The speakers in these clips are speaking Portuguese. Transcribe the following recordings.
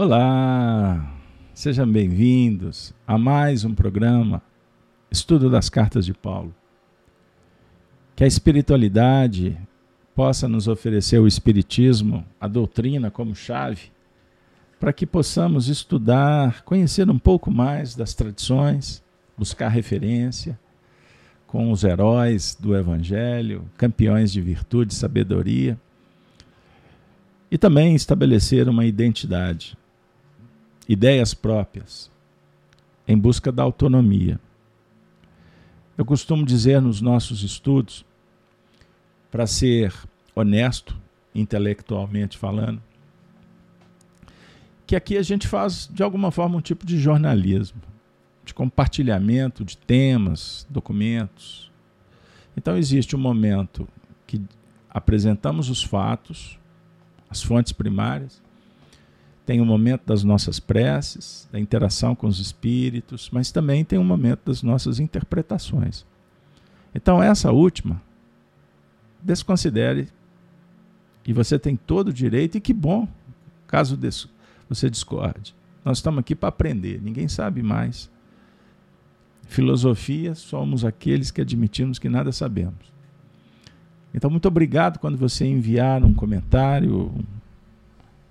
Olá, sejam bem-vindos a mais um programa Estudo das Cartas de Paulo. Que a espiritualidade possa nos oferecer o Espiritismo, a doutrina como chave, para que possamos estudar, conhecer um pouco mais das tradições, buscar referência com os heróis do Evangelho, campeões de virtude e sabedoria, e também estabelecer uma identidade ideias próprias, em busca da autonomia. Eu costumo dizer nos nossos estudos, para ser honesto, intelectualmente falando, que aqui a gente faz de alguma forma um tipo de jornalismo, de compartilhamento de temas, documentos. Então existe um momento que apresentamos os fatos, as fontes primárias, tem o um momento das nossas preces, da interação com os espíritos, mas também tem um momento das nossas interpretações. Então, essa última, desconsidere, e você tem todo o direito, e que bom, caso você discorde. Nós estamos aqui para aprender, ninguém sabe mais. Filosofia, somos aqueles que admitimos que nada sabemos. Então, muito obrigado quando você enviar um comentário,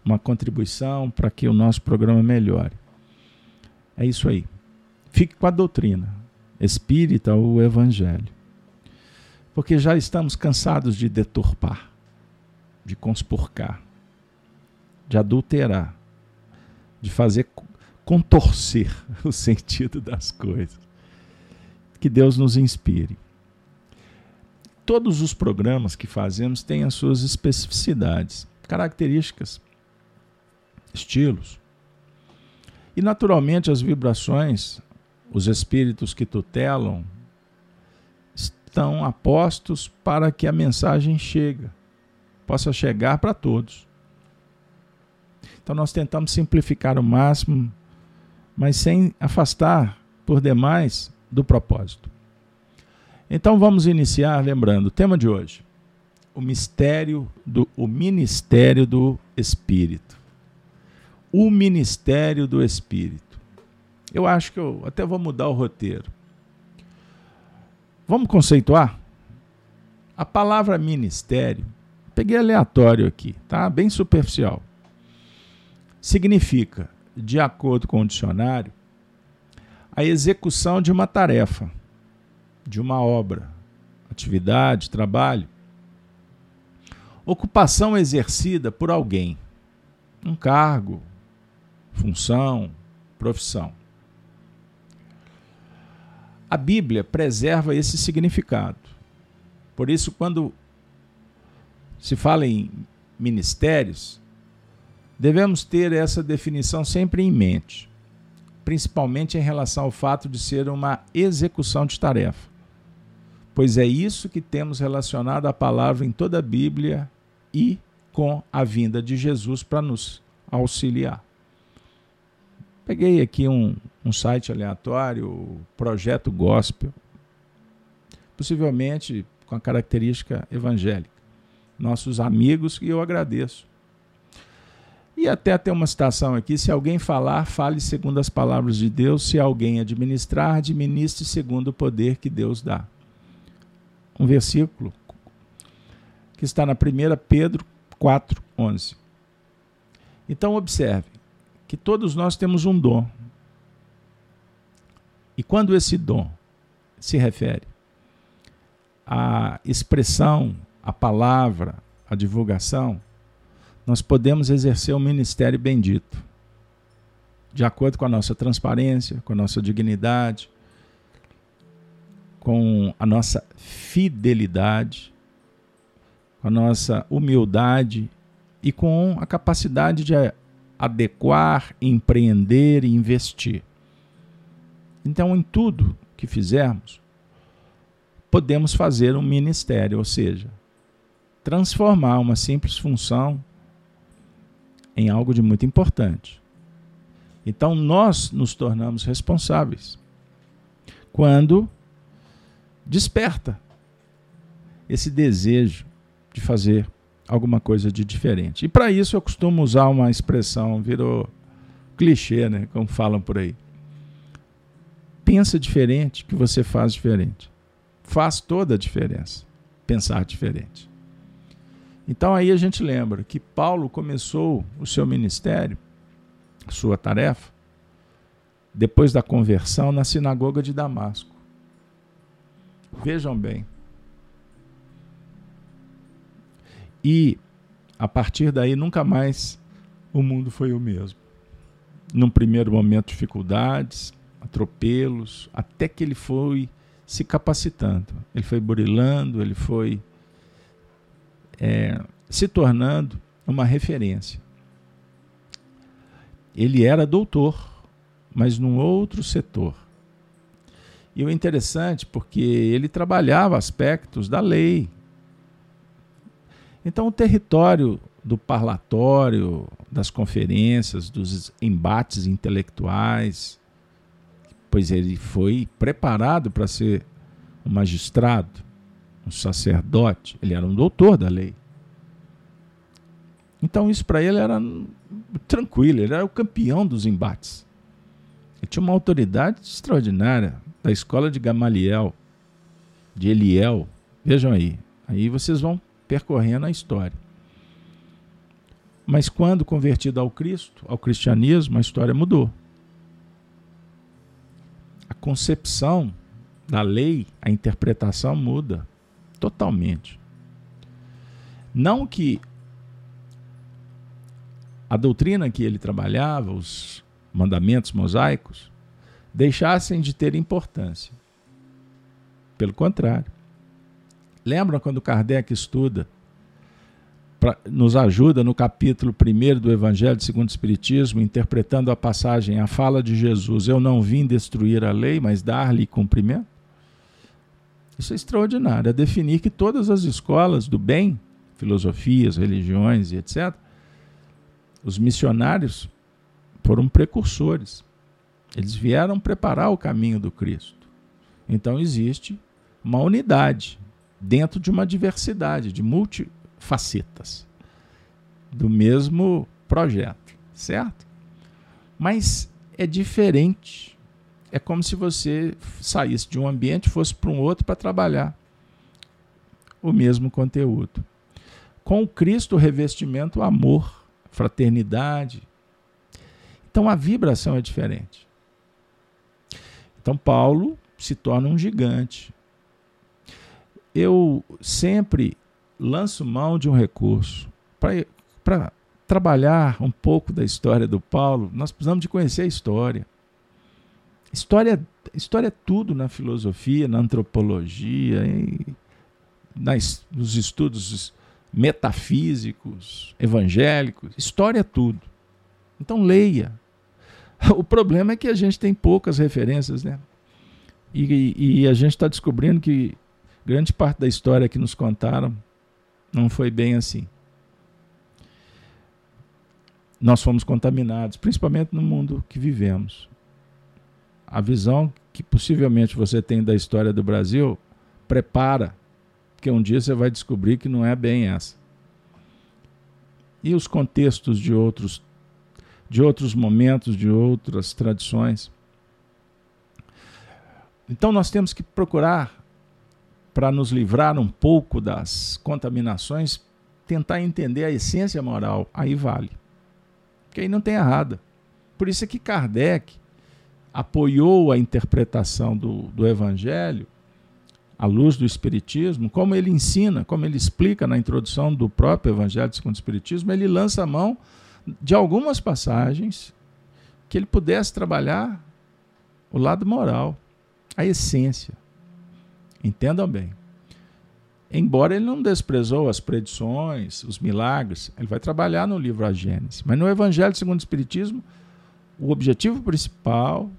uma contribuição para que o nosso programa melhore. É isso aí. Fique com a doutrina espírita ou evangelho. Porque já estamos cansados de deturpar, de conspurcar, de adulterar, de fazer contorcer o sentido das coisas. Que Deus nos inspire. Todos os programas que fazemos têm as suas especificidades, características estilos. E naturalmente as vibrações, os espíritos que tutelam, estão apostos para que a mensagem chegue, possa chegar para todos. Então nós tentamos simplificar o máximo, mas sem afastar por demais do propósito. Então vamos iniciar lembrando o tema de hoje: o mistério do o ministério do espírito o ministério do Espírito. Eu acho que eu até vou mudar o roteiro. Vamos conceituar? A palavra ministério, peguei aleatório aqui, tá? Bem superficial. Significa, de acordo com o dicionário, a execução de uma tarefa, de uma obra, atividade, trabalho, ocupação exercida por alguém, um cargo, função, profissão. A Bíblia preserva esse significado. Por isso, quando se fala em ministérios, devemos ter essa definição sempre em mente, principalmente em relação ao fato de ser uma execução de tarefa. Pois é isso que temos relacionado à palavra em toda a Bíblia e com a vinda de Jesus para nos auxiliar. Peguei aqui um, um site aleatório, Projeto Gospel, possivelmente com a característica evangélica. Nossos amigos, e eu agradeço. E até tem uma citação aqui: se alguém falar, fale segundo as palavras de Deus, se alguém administrar, administre segundo o poder que Deus dá. Um versículo que está na 1 Pedro 4, 11. Então, observe: que todos nós temos um dom. E quando esse dom se refere à expressão, à palavra, à divulgação, nós podemos exercer o um ministério bendito, de acordo com a nossa transparência, com a nossa dignidade, com a nossa fidelidade, com a nossa humildade e com a capacidade de adequar, empreender e investir. Então, em tudo que fizermos, podemos fazer um ministério, ou seja, transformar uma simples função em algo de muito importante. Então, nós nos tornamos responsáveis quando desperta esse desejo de fazer alguma coisa de diferente. E para isso eu costumo usar uma expressão, virou clichê, né? Como falam por aí. Pensa diferente que você faz diferente. Faz toda a diferença pensar diferente. Então aí a gente lembra que Paulo começou o seu ministério, sua tarefa, depois da conversão na sinagoga de Damasco. Vejam bem. E a partir daí nunca mais o mundo foi o mesmo. Num primeiro momento, dificuldades, atropelos, até que ele foi se capacitando, ele foi burilando, ele foi é, se tornando uma referência. Ele era doutor, mas num outro setor. E o interessante porque ele trabalhava aspectos da lei. Então o território do parlatório, das conferências, dos embates intelectuais, pois ele foi preparado para ser um magistrado, um sacerdote, ele era um doutor da lei. Então isso para ele era tranquilo, ele era o campeão dos embates. Ele tinha uma autoridade extraordinária da escola de Gamaliel, de Eliel. Vejam aí, aí vocês vão percorrendo a história. Mas quando convertido ao Cristo, ao cristianismo, a história mudou. A concepção da lei, a interpretação muda totalmente. Não que a doutrina que ele trabalhava, os mandamentos mosaicos, deixassem de ter importância. Pelo contrário. Lembram quando Kardec estuda pra, nos ajuda no capítulo 1 do Evangelho segundo o Espiritismo, interpretando a passagem, a fala de Jesus: Eu não vim destruir a lei, mas dar-lhe cumprimento. Isso é extraordinário, é definir que todas as escolas do bem, filosofias, religiões e etc., os missionários foram precursores. Eles vieram preparar o caminho do Cristo. Então existe uma unidade dentro de uma diversidade de multi, facetas do mesmo projeto, certo? Mas é diferente. É como se você saísse de um ambiente e fosse para um outro para trabalhar o mesmo conteúdo. Com o Cristo, o revestimento, o amor, fraternidade. Então a vibração é diferente. Então Paulo se torna um gigante. Eu sempre lanço mão de um recurso. Para trabalhar um pouco da história do Paulo, nós precisamos de conhecer a história. História, história é tudo na filosofia, na antropologia, em, nas, nos estudos metafísicos, evangélicos. História é tudo. Então leia. O problema é que a gente tem poucas referências, né? E, e a gente está descobrindo que grande parte da história que nos contaram não foi bem assim. Nós fomos contaminados, principalmente no mundo que vivemos. A visão que possivelmente você tem da história do Brasil prepara, porque um dia você vai descobrir que não é bem essa. E os contextos de outros de outros momentos, de outras tradições. Então nós temos que procurar para nos livrar um pouco das contaminações, tentar entender a essência moral, aí vale. Porque aí não tem errada. Por isso é que Kardec apoiou a interpretação do, do Evangelho à luz do Espiritismo, como ele ensina, como ele explica na introdução do próprio Evangelho segundo o Espiritismo, ele lança a mão de algumas passagens que ele pudesse trabalhar o lado moral, a essência. Entendam bem. Embora ele não desprezou as predições, os milagres, ele vai trabalhar no livro A Gênesis. Mas no Evangelho segundo o Espiritismo, o objetivo principal,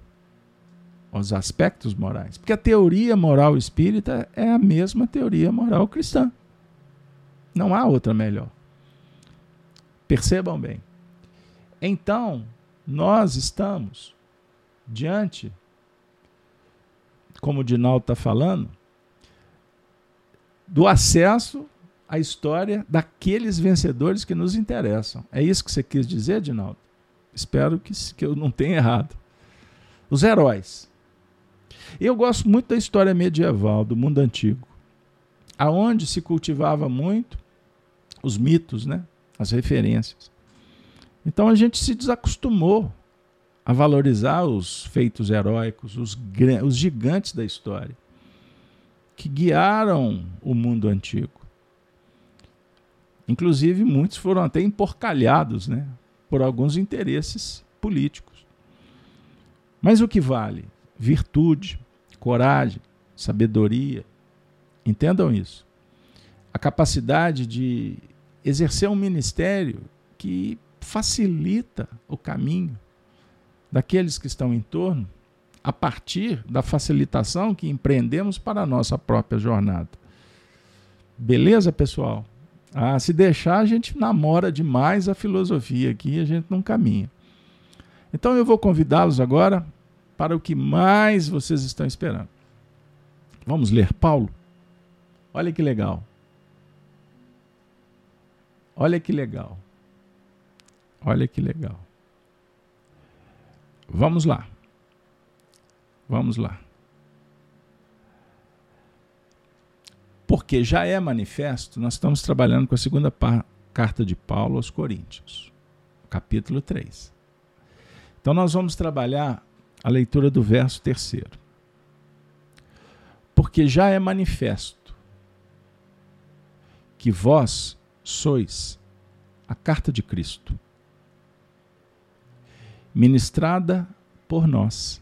os aspectos morais. Porque a teoria moral espírita é a mesma teoria moral cristã. Não há outra melhor. Percebam bem. Então, nós estamos diante, como o Dinaldo está falando, do acesso à história daqueles vencedores que nos interessam. É isso que você quis dizer, Dinaldo? Espero que, que eu não tenha errado. Os heróis. Eu gosto muito da história medieval, do mundo antigo, aonde se cultivava muito os mitos, né? as referências. Então a gente se desacostumou a valorizar os feitos heróicos, os, os gigantes da história, que guiaram o mundo antigo. Inclusive, muitos foram até emporcalhados né, por alguns interesses políticos. Mas o que vale? Virtude, coragem, sabedoria. Entendam isso. A capacidade de exercer um ministério que facilita o caminho daqueles que estão em torno a partir da facilitação que empreendemos para a nossa própria jornada. Beleza, pessoal? Ah, se deixar, a gente namora demais a filosofia aqui a gente não caminha. Então eu vou convidá-los agora para o que mais vocês estão esperando. Vamos ler Paulo? Olha que legal. Olha que legal. Olha que legal. Vamos lá. Vamos lá. Porque já é manifesto, nós estamos trabalhando com a segunda carta de Paulo aos Coríntios, capítulo 3. Então nós vamos trabalhar a leitura do verso terceiro. Porque já é manifesto que vós sois a carta de Cristo, ministrada por nós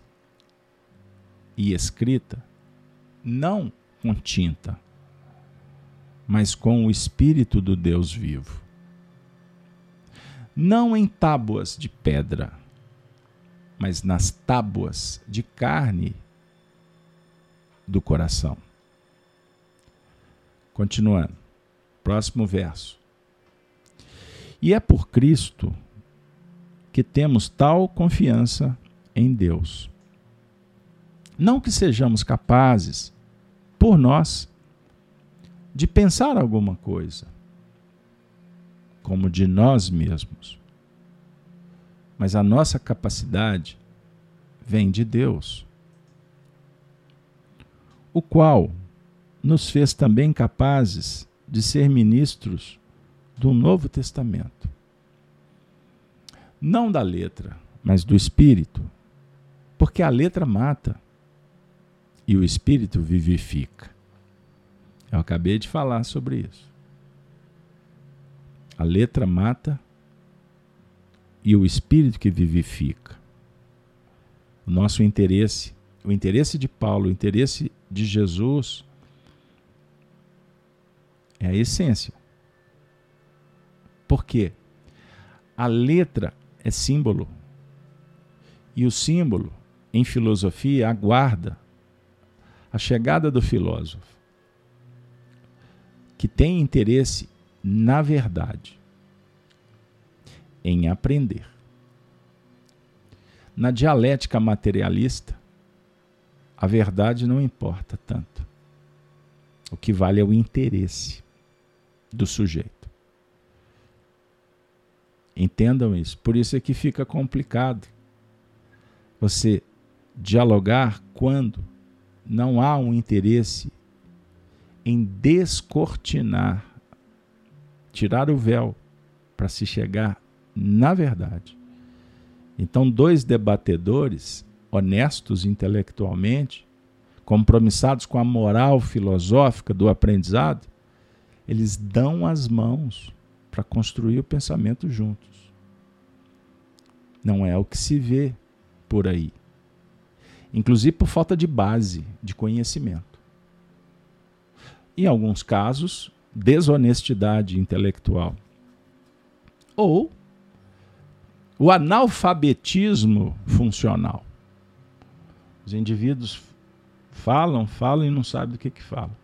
e escrita não com tinta, mas com o Espírito do Deus vivo. Não em tábuas de pedra, mas nas tábuas de carne do coração. Continuando, próximo verso. E é por Cristo que temos tal confiança em Deus. Não que sejamos capazes, por nós, de pensar alguma coisa, como de nós mesmos. Mas a nossa capacidade vem de Deus, o qual nos fez também capazes de ser ministros do Novo Testamento. Não da letra, mas do Espírito, porque a letra mata e o Espírito vivifica. Eu acabei de falar sobre isso. A letra mata e o espírito que vivifica. O nosso interesse, o interesse de Paulo, o interesse de Jesus é a essência. Por quê? A letra é símbolo. E o símbolo, em filosofia, aguarda a chegada do filósofo que tem interesse na verdade, em aprender. Na dialética materialista, a verdade não importa tanto. O que vale é o interesse do sujeito. Entendam isso. Por isso é que fica complicado você dialogar quando não há um interesse em descortinar, tirar o véu para se chegar na verdade. Então, dois debatedores honestos intelectualmente, compromissados com a moral filosófica do aprendizado, eles dão as mãos para construir o pensamento juntos. Não é o que se vê por aí. Inclusive por falta de base, de conhecimento em alguns casos, desonestidade intelectual. Ou o analfabetismo funcional. Os indivíduos falam, falam e não sabem do que, que falam.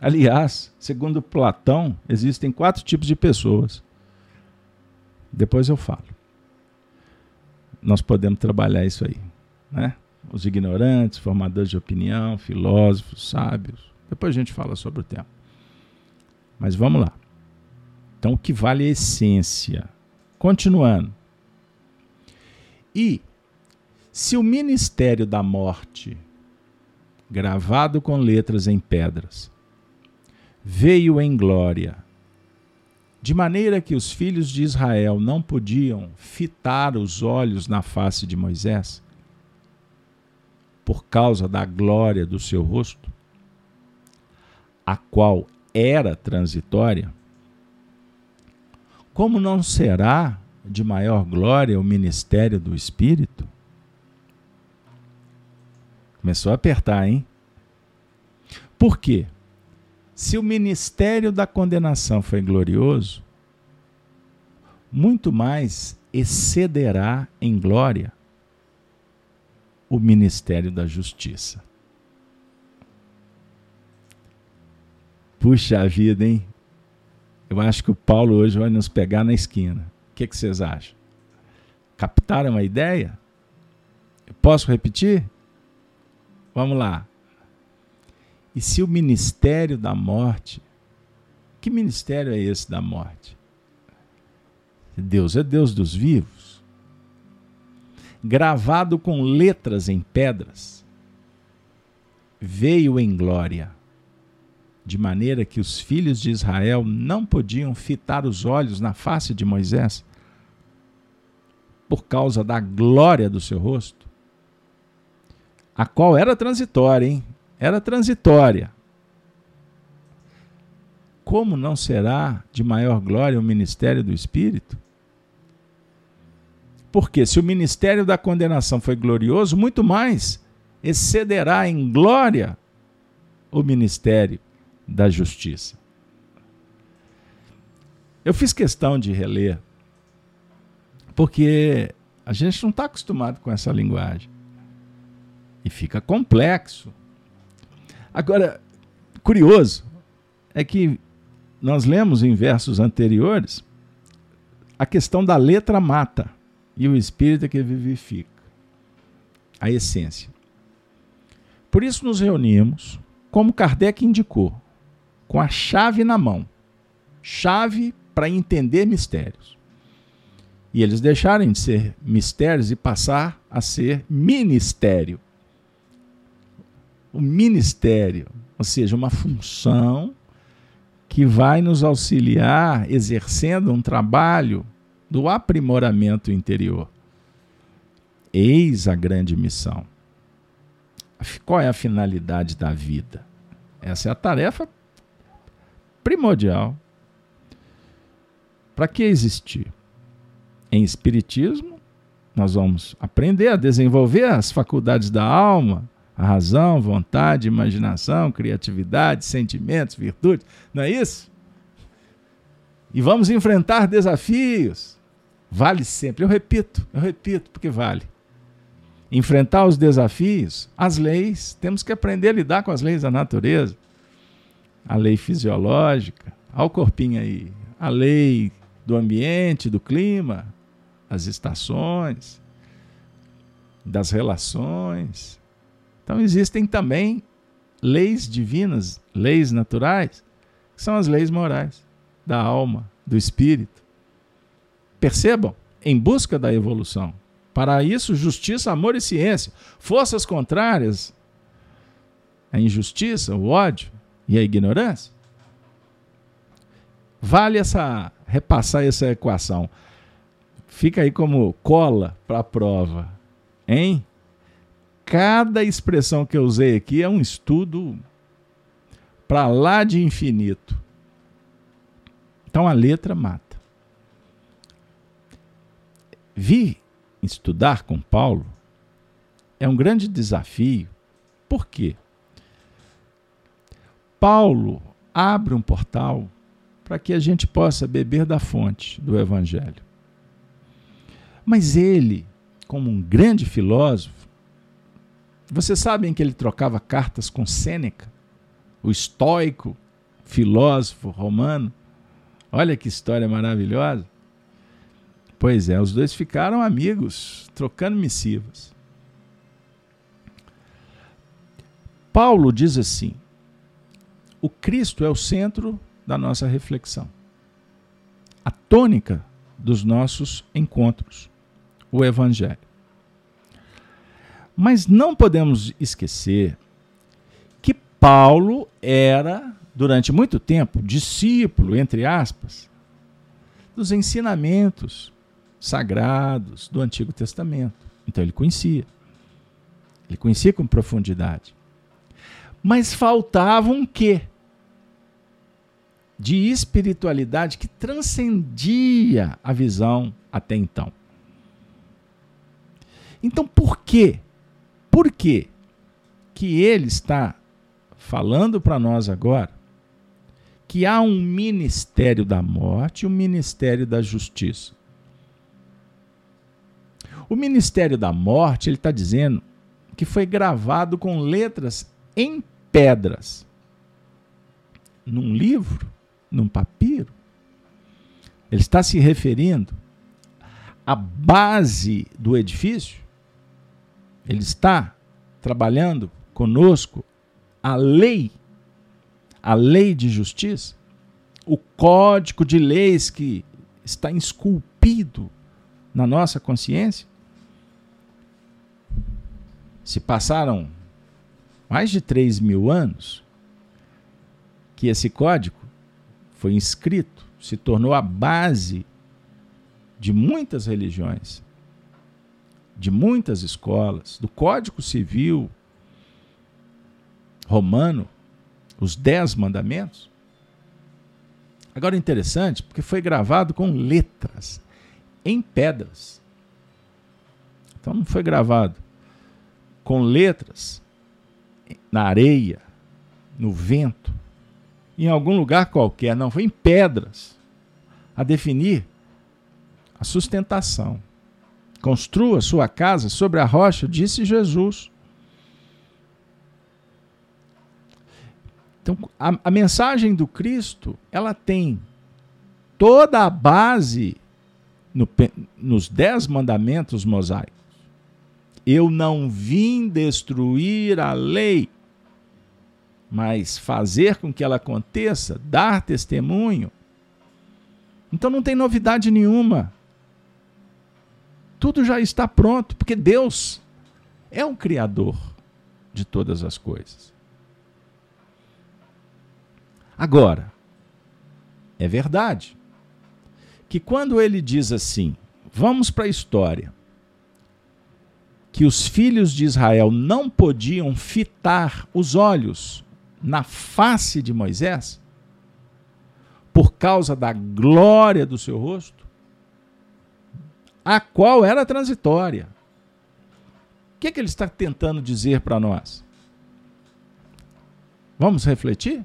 Aliás, segundo Platão, existem quatro tipos de pessoas. Depois eu falo. Nós podemos trabalhar isso aí. Né? Os ignorantes, formadores de opinião, filósofos, sábios, depois a gente fala sobre o tema. Mas vamos lá. Então, o que vale é a essência. Continuando. E se o ministério da morte, gravado com letras em pedras, veio em glória, de maneira que os filhos de Israel não podiam fitar os olhos na face de Moisés, por causa da glória do seu rosto, a qual era transitória, como não será de maior glória o ministério do Espírito? Começou a apertar, hein? Por quê? Se o ministério da condenação foi glorioso, muito mais excederá em glória o ministério da justiça. Puxa vida, hein? Eu acho que o Paulo hoje vai nos pegar na esquina. O que, que vocês acham? Captaram a ideia? Eu posso repetir? Vamos lá. E se o ministério da morte, que ministério é esse da morte? Deus é Deus dos vivos, gravado com letras em pedras, veio em glória de maneira que os filhos de Israel não podiam fitar os olhos na face de Moisés por causa da glória do seu rosto, a qual era transitória, hein? Era transitória. Como não será de maior glória o ministério do Espírito? Porque se o ministério da condenação foi glorioso, muito mais excederá em glória o ministério da justiça. Eu fiz questão de reler, porque a gente não está acostumado com essa linguagem. E fica complexo. Agora, curioso é que nós lemos em versos anteriores a questão da letra mata e o espírito é que vivifica a essência. Por isso nos reunimos, como Kardec indicou, com a chave na mão chave para entender mistérios. E eles deixarem de ser mistérios e passar a ser ministério. O ministério, ou seja, uma função que vai nos auxiliar exercendo um trabalho do aprimoramento interior. Eis a grande missão. Qual é a finalidade da vida? Essa é a tarefa primordial. Para que existir? Em Espiritismo, nós vamos aprender a desenvolver as faculdades da alma, a razão, vontade, imaginação, criatividade, sentimentos, virtudes, não é isso? E vamos enfrentar desafios. Vale sempre, eu repito, eu repito, porque vale. Enfrentar os desafios, as leis, temos que aprender a lidar com as leis da natureza a lei fisiológica, ao corpinho aí, a lei do ambiente, do clima, as estações, das relações. Então existem também leis divinas, leis naturais, que são as leis morais da alma, do espírito. Percebam, em busca da evolução. Para isso, justiça, amor e ciência. Forças contrárias, a injustiça, o ódio, e a ignorância? Vale essa repassar essa equação. Fica aí como cola para a prova, hein? Cada expressão que eu usei aqui é um estudo para lá de infinito. Então a letra mata. Vi estudar com Paulo é um grande desafio. Por quê? Paulo abre um portal para que a gente possa beber da fonte do Evangelho. Mas ele, como um grande filósofo, vocês sabem que ele trocava cartas com Sêneca, o estoico filósofo romano? Olha que história maravilhosa. Pois é, os dois ficaram amigos, trocando missivas. Paulo diz assim: o Cristo é o centro da nossa reflexão. A tônica dos nossos encontros, o Evangelho. Mas não podemos esquecer que Paulo era, durante muito tempo, discípulo, entre aspas, dos ensinamentos sagrados do Antigo Testamento. Então ele conhecia. Ele conhecia com profundidade. Mas faltava um quê? De espiritualidade que transcendia a visão até então. Então, por quê? Por quê que ele está falando para nós agora que há um ministério da morte e um ministério da justiça? O ministério da morte, ele está dizendo que foi gravado com letras em pedras. Num livro, num papiro. Ele está se referindo à base do edifício. Ele está trabalhando conosco a lei, a lei de justiça, o código de leis que está esculpido na nossa consciência. Se passaram mais de 3 mil anos que esse código foi inscrito, se tornou a base de muitas religiões, de muitas escolas, do Código Civil romano, os Dez Mandamentos. Agora interessante, porque foi gravado com letras, em pedras. Então não foi gravado com letras na areia, no vento, em algum lugar qualquer, não, foi em pedras, a definir a sustentação. Construa sua casa sobre a rocha, disse Jesus. Então, a, a mensagem do Cristo, ela tem toda a base no, nos dez mandamentos mosaicos. Eu não vim destruir a lei, mas fazer com que ela aconteça, dar testemunho. Então não tem novidade nenhuma. Tudo já está pronto, porque Deus é o Criador de todas as coisas. Agora, é verdade que quando ele diz assim, vamos para a história, que os filhos de Israel não podiam fitar os olhos na face de Moisés por causa da glória do seu rosto, a qual era transitória. O que, é que ele está tentando dizer para nós? Vamos refletir?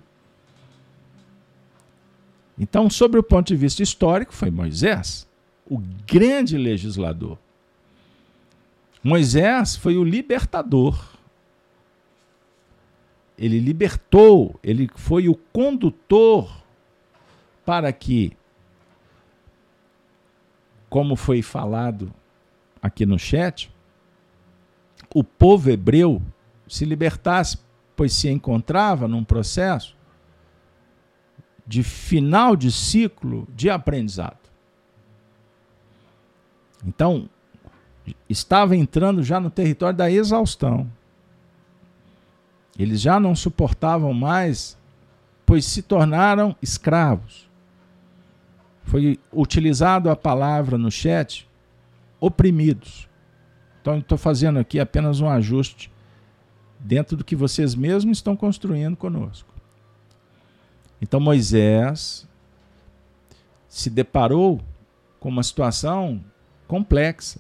Então, sobre o ponto de vista histórico, foi Moisés, o grande legislador. Moisés foi o libertador. Ele libertou, ele foi o condutor para que, como foi falado aqui no chat, o povo hebreu se libertasse, pois se encontrava num processo de final de ciclo de aprendizado. Então, estava entrando já no território da exaustão. Eles já não suportavam mais, pois se tornaram escravos. Foi utilizado a palavra no chat, oprimidos. Então, estou fazendo aqui apenas um ajuste dentro do que vocês mesmos estão construindo conosco. Então, Moisés se deparou com uma situação complexa.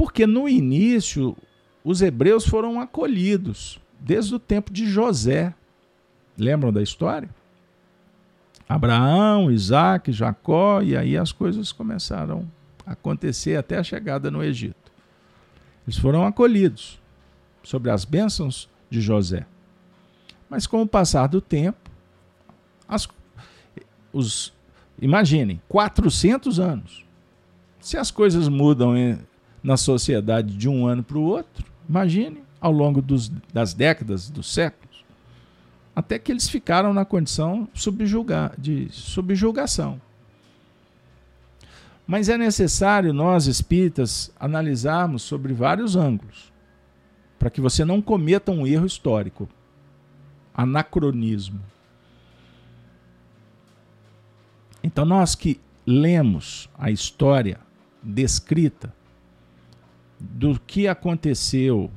Porque no início os hebreus foram acolhidos desde o tempo de José. Lembram da história? Abraão, Isaac, Jacó, e aí as coisas começaram a acontecer até a chegada no Egito. Eles foram acolhidos sobre as bênçãos de José. Mas com o passar do tempo, as, os, imaginem, 400 anos. Se as coisas mudam na sociedade de um ano para o outro, imagine ao longo dos, das décadas, dos séculos, até que eles ficaram na condição subjugar, de subjugação. Mas é necessário nós espíritas analisarmos sobre vários ângulos. para que você não cometa um erro histórico, anacronismo. Então, nós que lemos a história descrita do que aconteceu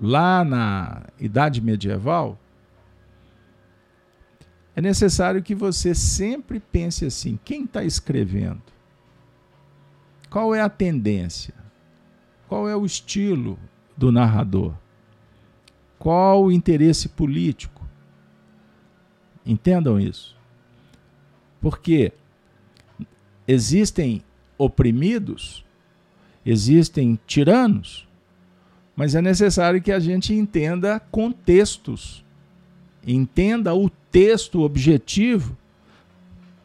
lá na Idade Medieval, é necessário que você sempre pense assim: quem está escrevendo? Qual é a tendência? Qual é o estilo do narrador? Qual o interesse político? Entendam isso. Porque existem oprimidos, existem tiranos, mas é necessário que a gente entenda contextos, entenda o texto objetivo,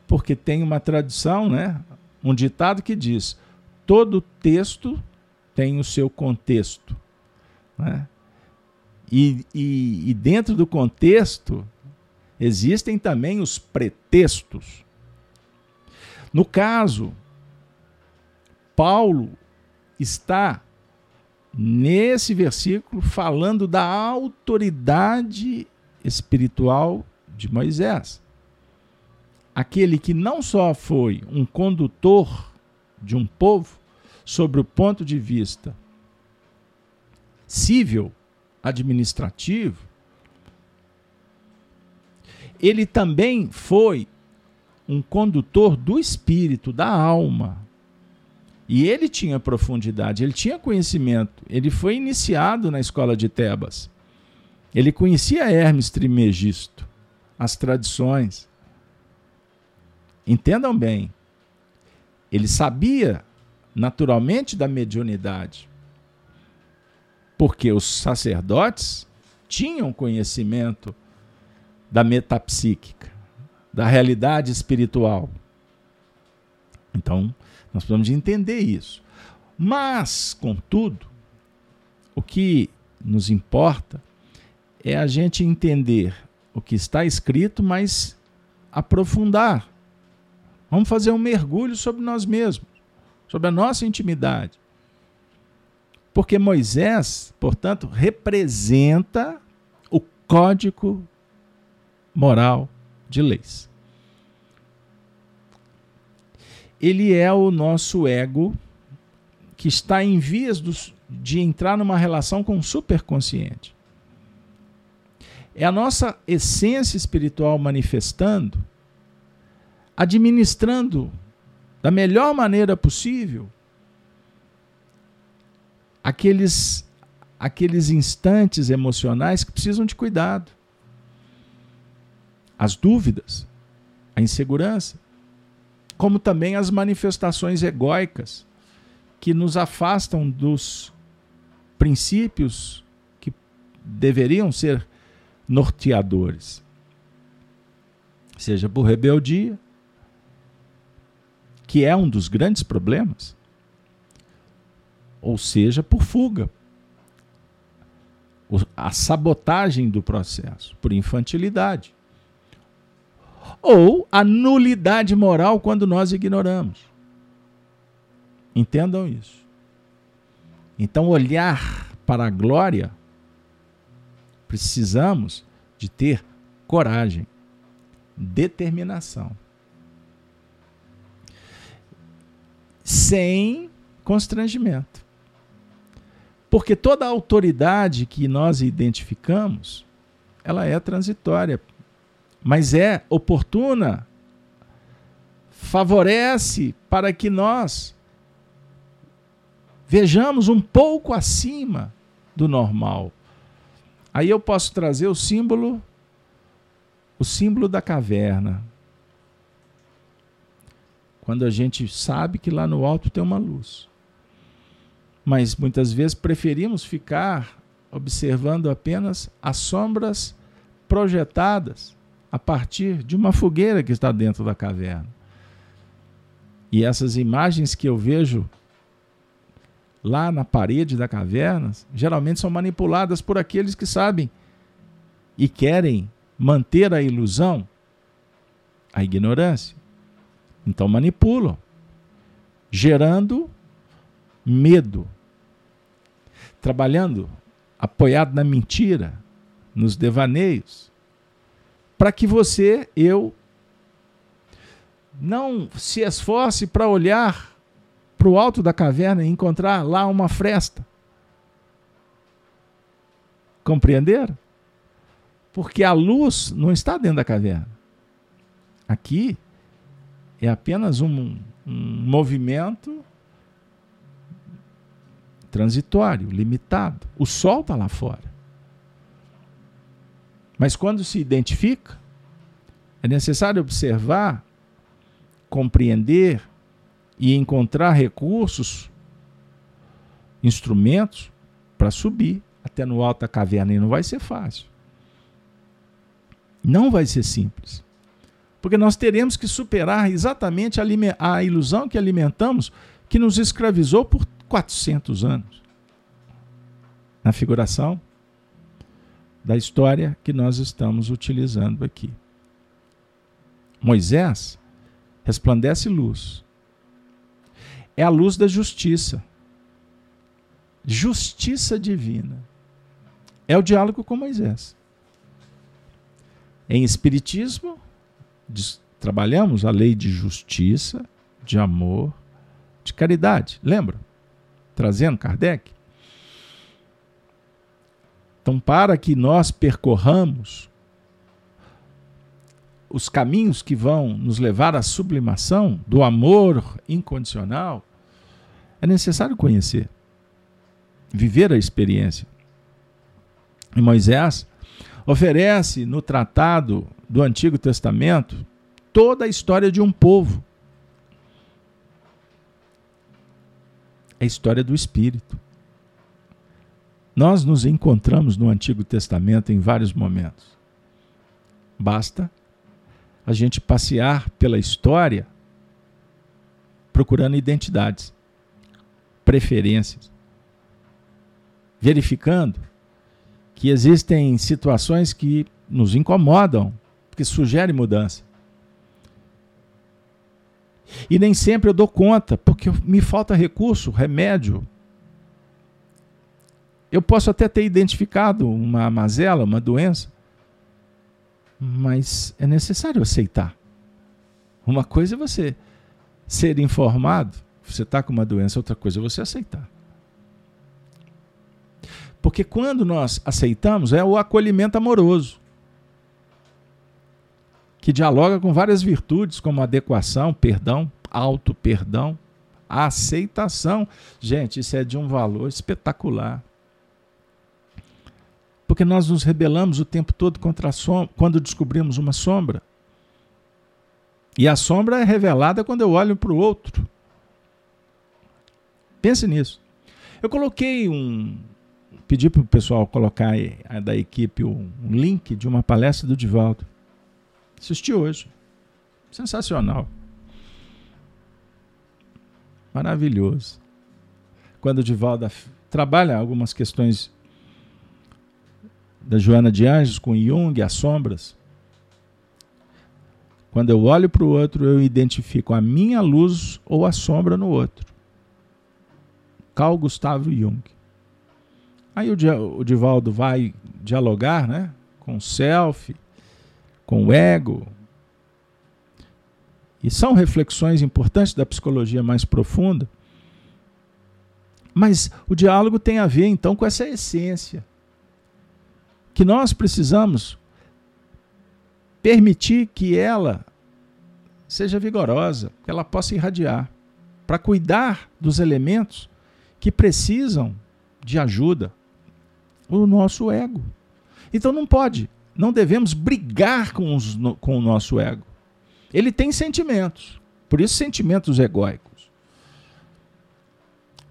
porque tem uma tradição, né? um ditado que diz: todo texto tem o seu contexto. Né? E, e, e dentro do contexto existem também os pretextos. No caso, Paulo está nesse versículo falando da autoridade espiritual de Moisés. Aquele que não só foi um condutor de um povo sobre o ponto de vista civil, administrativo, ele também foi um condutor do espírito, da alma. E ele tinha profundidade, ele tinha conhecimento, ele foi iniciado na escola de Tebas. Ele conhecia Hermes Trimegisto, as tradições. Entendam bem, ele sabia naturalmente da mediunidade, porque os sacerdotes tinham conhecimento da metapsíquica, da realidade espiritual. Então, nós precisamos de entender isso. Mas, contudo, o que nos importa é a gente entender o que está escrito, mas aprofundar. Vamos fazer um mergulho sobre nós mesmos, sobre a nossa intimidade. Porque Moisés, portanto, representa o código moral de leis. Ele é o nosso ego que está em vias de entrar numa relação com o superconsciente. É a nossa essência espiritual manifestando, administrando da melhor maneira possível aqueles aqueles instantes emocionais que precisam de cuidado. As dúvidas, a insegurança, como também as manifestações egóicas que nos afastam dos princípios que deveriam ser norteadores. Seja por rebeldia, que é um dos grandes problemas, ou seja por fuga, a sabotagem do processo, por infantilidade, ou a nulidade moral quando nós ignoramos. Entendam isso. Então, olhar para a glória Precisamos de ter coragem, determinação. Sem constrangimento. Porque toda autoridade que nós identificamos, ela é transitória, mas é oportuna, favorece para que nós vejamos um pouco acima do normal. Aí eu posso trazer o símbolo, o símbolo da caverna. Quando a gente sabe que lá no alto tem uma luz. Mas muitas vezes preferimos ficar observando apenas as sombras projetadas a partir de uma fogueira que está dentro da caverna. E essas imagens que eu vejo lá na parede da caverna, geralmente são manipuladas por aqueles que sabem e querem manter a ilusão, a ignorância. Então manipulam, gerando medo, trabalhando apoiado na mentira, nos devaneios, para que você, eu, não se esforce para olhar para o alto da caverna e encontrar lá uma fresta. Compreenderam? Porque a luz não está dentro da caverna. Aqui é apenas um, um movimento transitório, limitado. O sol está lá fora. Mas quando se identifica, é necessário observar, compreender e encontrar recursos, instrumentos para subir até no alto da caverna. E não vai ser fácil. Não vai ser simples. Porque nós teremos que superar exatamente a, ilusão que alimentamos, que nos escravizou por 400 anos. Na figuração da história que nós estamos utilizando aqui. Moisés resplandece luz. É a luz da justiça. Justiça divina. É o diálogo com Moisés. Em Espiritismo, trabalhamos a lei de justiça, de amor, de caridade. Lembra? Trazendo Kardec. Então, para que nós percorramos os caminhos que vão nos levar à sublimação do amor incondicional, é necessário conhecer, viver a experiência. E Moisés oferece no tratado do Antigo Testamento toda a história de um povo. É a história do Espírito. Nós nos encontramos no Antigo Testamento em vários momentos. Basta a gente passear pela história procurando identidades, preferências, verificando que existem situações que nos incomodam, que sugerem mudança. E nem sempre eu dou conta, porque me falta recurso, remédio, eu posso até ter identificado uma mazela, uma doença, mas é necessário aceitar. Uma coisa é você ser informado, você está com uma doença, outra coisa é você aceitar. Porque quando nós aceitamos, é o acolhimento amoroso, que dialoga com várias virtudes, como adequação, perdão, auto-perdão, aceitação. Gente, isso é de um valor espetacular. Porque nós nos rebelamos o tempo todo contra a sombra, quando descobrimos uma sombra. E a sombra é revelada quando eu olho para o outro. Pense nisso. Eu coloquei um. Pedi para o pessoal colocar da equipe um link de uma palestra do Divaldo. Assisti hoje. Sensacional. Maravilhoso. Quando o Divaldo trabalha algumas questões da Joana de Anjos com Jung, as sombras. Quando eu olho para o outro, eu identifico a minha luz ou a sombra no outro. Carl Gustavo Jung. Aí o Divaldo vai dialogar né, com o self, com o ego. E são reflexões importantes da psicologia mais profunda. Mas o diálogo tem a ver então com essa essência que nós precisamos permitir que ela seja vigorosa, que ela possa irradiar, para cuidar dos elementos que precisam de ajuda, o nosso ego. Então não pode, não devemos brigar com, os, com o nosso ego. Ele tem sentimentos, por isso sentimentos egóicos.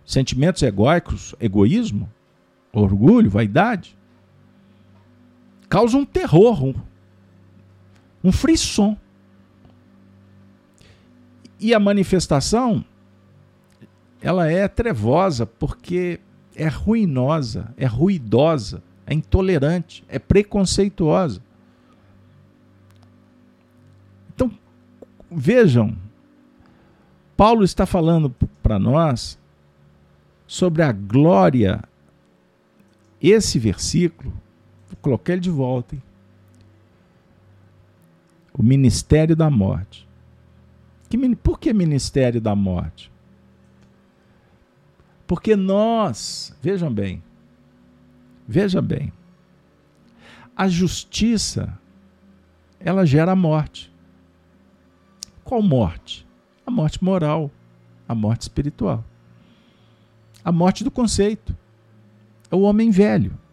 Sentimentos egóicos, egoísmo, orgulho, vaidade, causa um terror, um, um frisson. E a manifestação, ela é trevosa porque é ruinosa, é ruidosa, é intolerante, é preconceituosa. Então, vejam, Paulo está falando para nós sobre a glória esse versículo, colocar ele de volta. Hein? O ministério da morte. Que, por que ministério da morte? Porque nós, vejam bem, veja bem, a justiça ela gera morte. Qual morte? A morte moral, a morte espiritual. A morte do conceito. É o homem velho.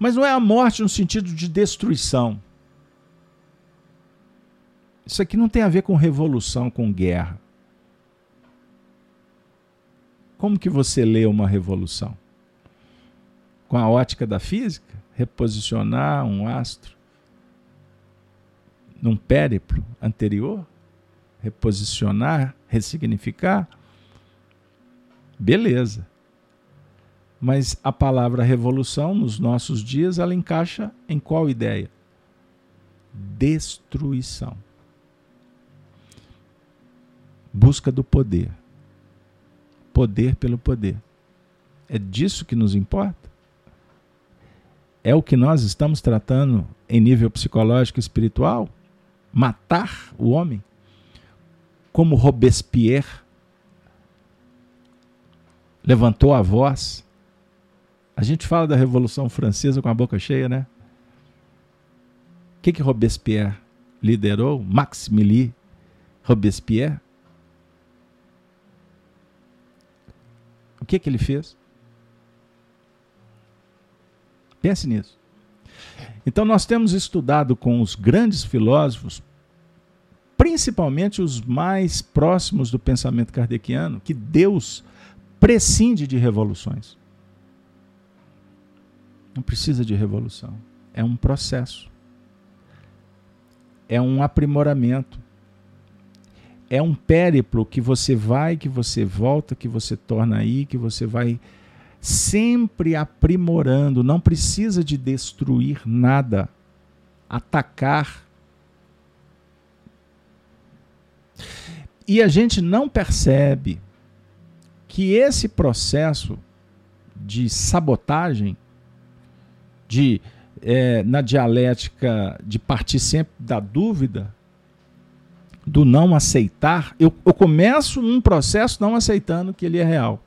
Mas não é a morte no sentido de destruição. Isso aqui não tem a ver com revolução, com guerra. Como que você lê uma revolução? Com a ótica da física? Reposicionar um astro num périplo anterior? Reposicionar, ressignificar? Beleza. Mas a palavra revolução, nos nossos dias, ela encaixa em qual ideia? Destruição. Busca do poder. Poder pelo poder. É disso que nos importa? É o que nós estamos tratando em nível psicológico e espiritual? Matar o homem? Como Robespierre levantou a voz a gente fala da Revolução Francesa com a boca cheia, né? O que, que Robespierre liderou? Maximilien Robespierre? O que, que ele fez? Pense nisso. Então, nós temos estudado com os grandes filósofos, principalmente os mais próximos do pensamento kardeciano, que Deus prescinde de revoluções. Não precisa de revolução. É um processo. É um aprimoramento. É um périplo que você vai, que você volta, que você torna aí, que você vai sempre aprimorando. Não precisa de destruir nada. Atacar. E a gente não percebe que esse processo de sabotagem de é, na dialética de partir sempre da dúvida, do não aceitar, eu, eu começo um processo não aceitando que ele é real.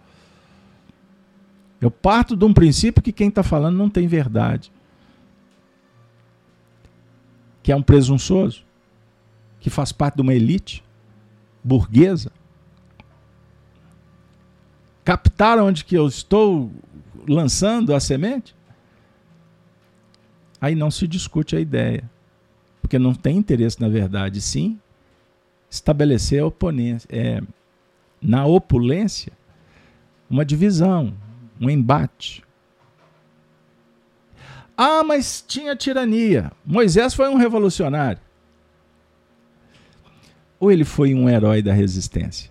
Eu parto de um princípio que quem está falando não tem verdade. Que é um presunçoso, que faz parte de uma elite burguesa. Captaram onde que eu estou lançando a semente? Aí não se discute a ideia. Porque não tem interesse, na verdade, sim, estabelecer a oponência, é, na opulência uma divisão, um embate. Ah, mas tinha tirania. Moisés foi um revolucionário. Ou ele foi um herói da resistência?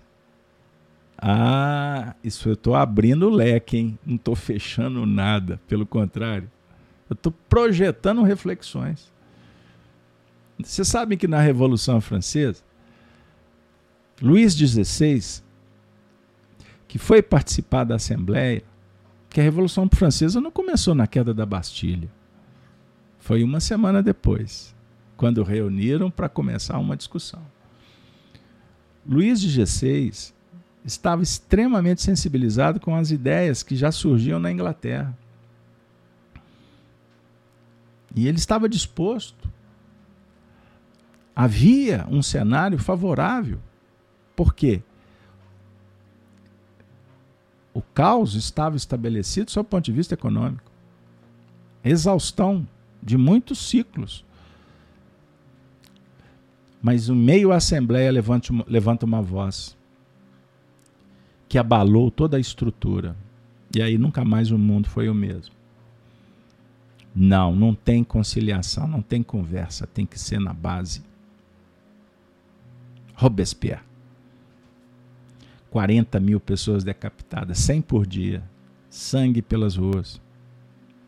Ah, isso eu estou abrindo o leque, hein? Não estou fechando nada, pelo contrário. Eu estou projetando reflexões. Você sabe que na Revolução Francesa, Luís XVI, que foi participar da Assembleia, que a Revolução Francesa não começou na queda da Bastilha. Foi uma semana depois, quando reuniram para começar uma discussão. Luís XVI estava extremamente sensibilizado com as ideias que já surgiam na Inglaterra. E ele estava disposto. Havia um cenário favorável. Por quê? O caos estava estabelecido sob o ponto de vista econômico. Exaustão de muitos ciclos. Mas o meio à Assembleia levanta uma voz que abalou toda a estrutura. E aí nunca mais o mundo foi o mesmo. Não, não tem conciliação, não tem conversa, tem que ser na base. Robespierre. 40 mil pessoas decapitadas, 100 por dia, sangue pelas ruas.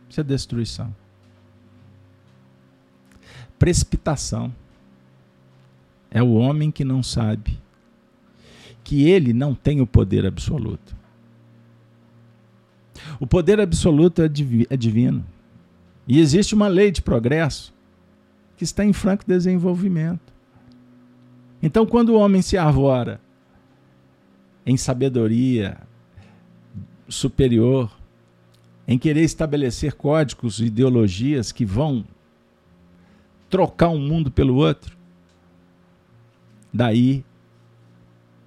Isso é destruição. Precipitação. É o homem que não sabe que ele não tem o poder absoluto. O poder absoluto é, é divino. E existe uma lei de progresso que está em franco desenvolvimento. Então, quando o homem se arvora em sabedoria superior, em querer estabelecer códigos e ideologias que vão trocar um mundo pelo outro, daí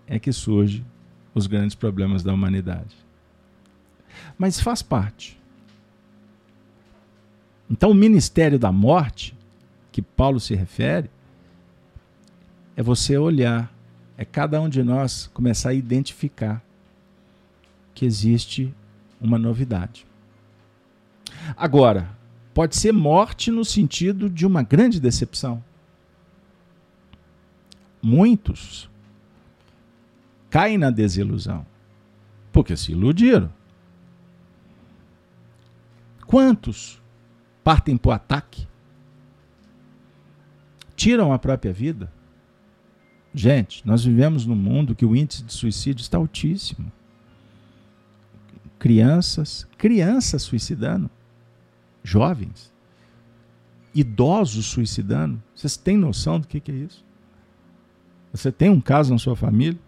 é que surgem os grandes problemas da humanidade. Mas faz parte. Então, o ministério da morte, que Paulo se refere, é você olhar, é cada um de nós começar a identificar que existe uma novidade. Agora, pode ser morte no sentido de uma grande decepção. Muitos caem na desilusão porque se iludiram. Quantos partem para o ataque? Tiram a própria vida? Gente, nós vivemos num mundo que o índice de suicídio está altíssimo. Crianças, crianças suicidando, jovens, idosos suicidando. Vocês têm noção do que, é isso? Você tem um caso na sua família?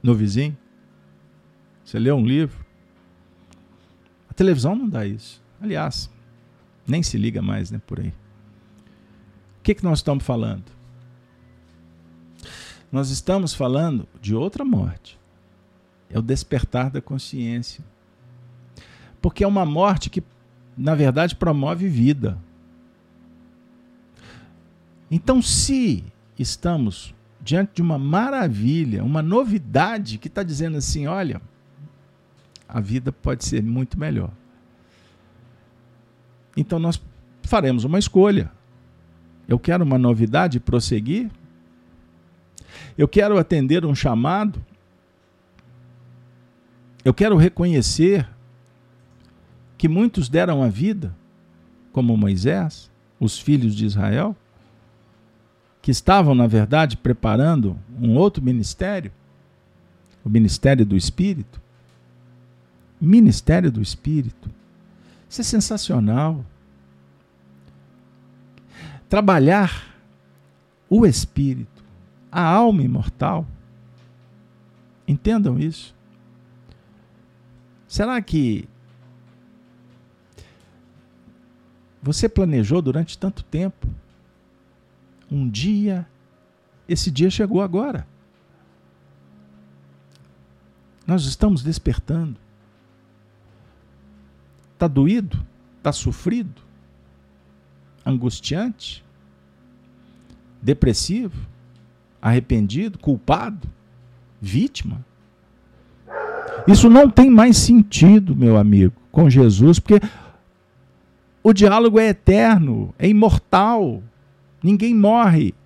No vizinho? Você lê um livro? A televisão não dá isso. Aliás, nem se liga mais né, por aí. O que, que nós estamos falando? Nós estamos falando de outra morte. É o despertar da consciência. Porque é uma morte que, na verdade, promove vida. Então, se estamos diante de uma maravilha, uma novidade que está dizendo assim: olha, a vida pode ser muito melhor. Então nós faremos uma escolha. Eu quero uma novidade prosseguir. Eu quero atender um chamado. Eu quero reconhecer que muitos deram a vida, como Moisés, os filhos de Israel que estavam, na verdade, preparando um outro ministério, o ministério do Espírito. Ministério do Espírito. Isso é sensacional. Trabalhar o Espírito, a alma imortal. Entendam isso. Será que você planejou durante tanto tempo um dia, esse dia chegou agora. Nós estamos despertando. Está doído? Está sofrido? Angustiante? Depressivo? Arrependido? Culpado? Vítima? Isso não tem mais sentido, meu amigo, com Jesus, porque o diálogo é eterno, é imortal. Ninguém morre.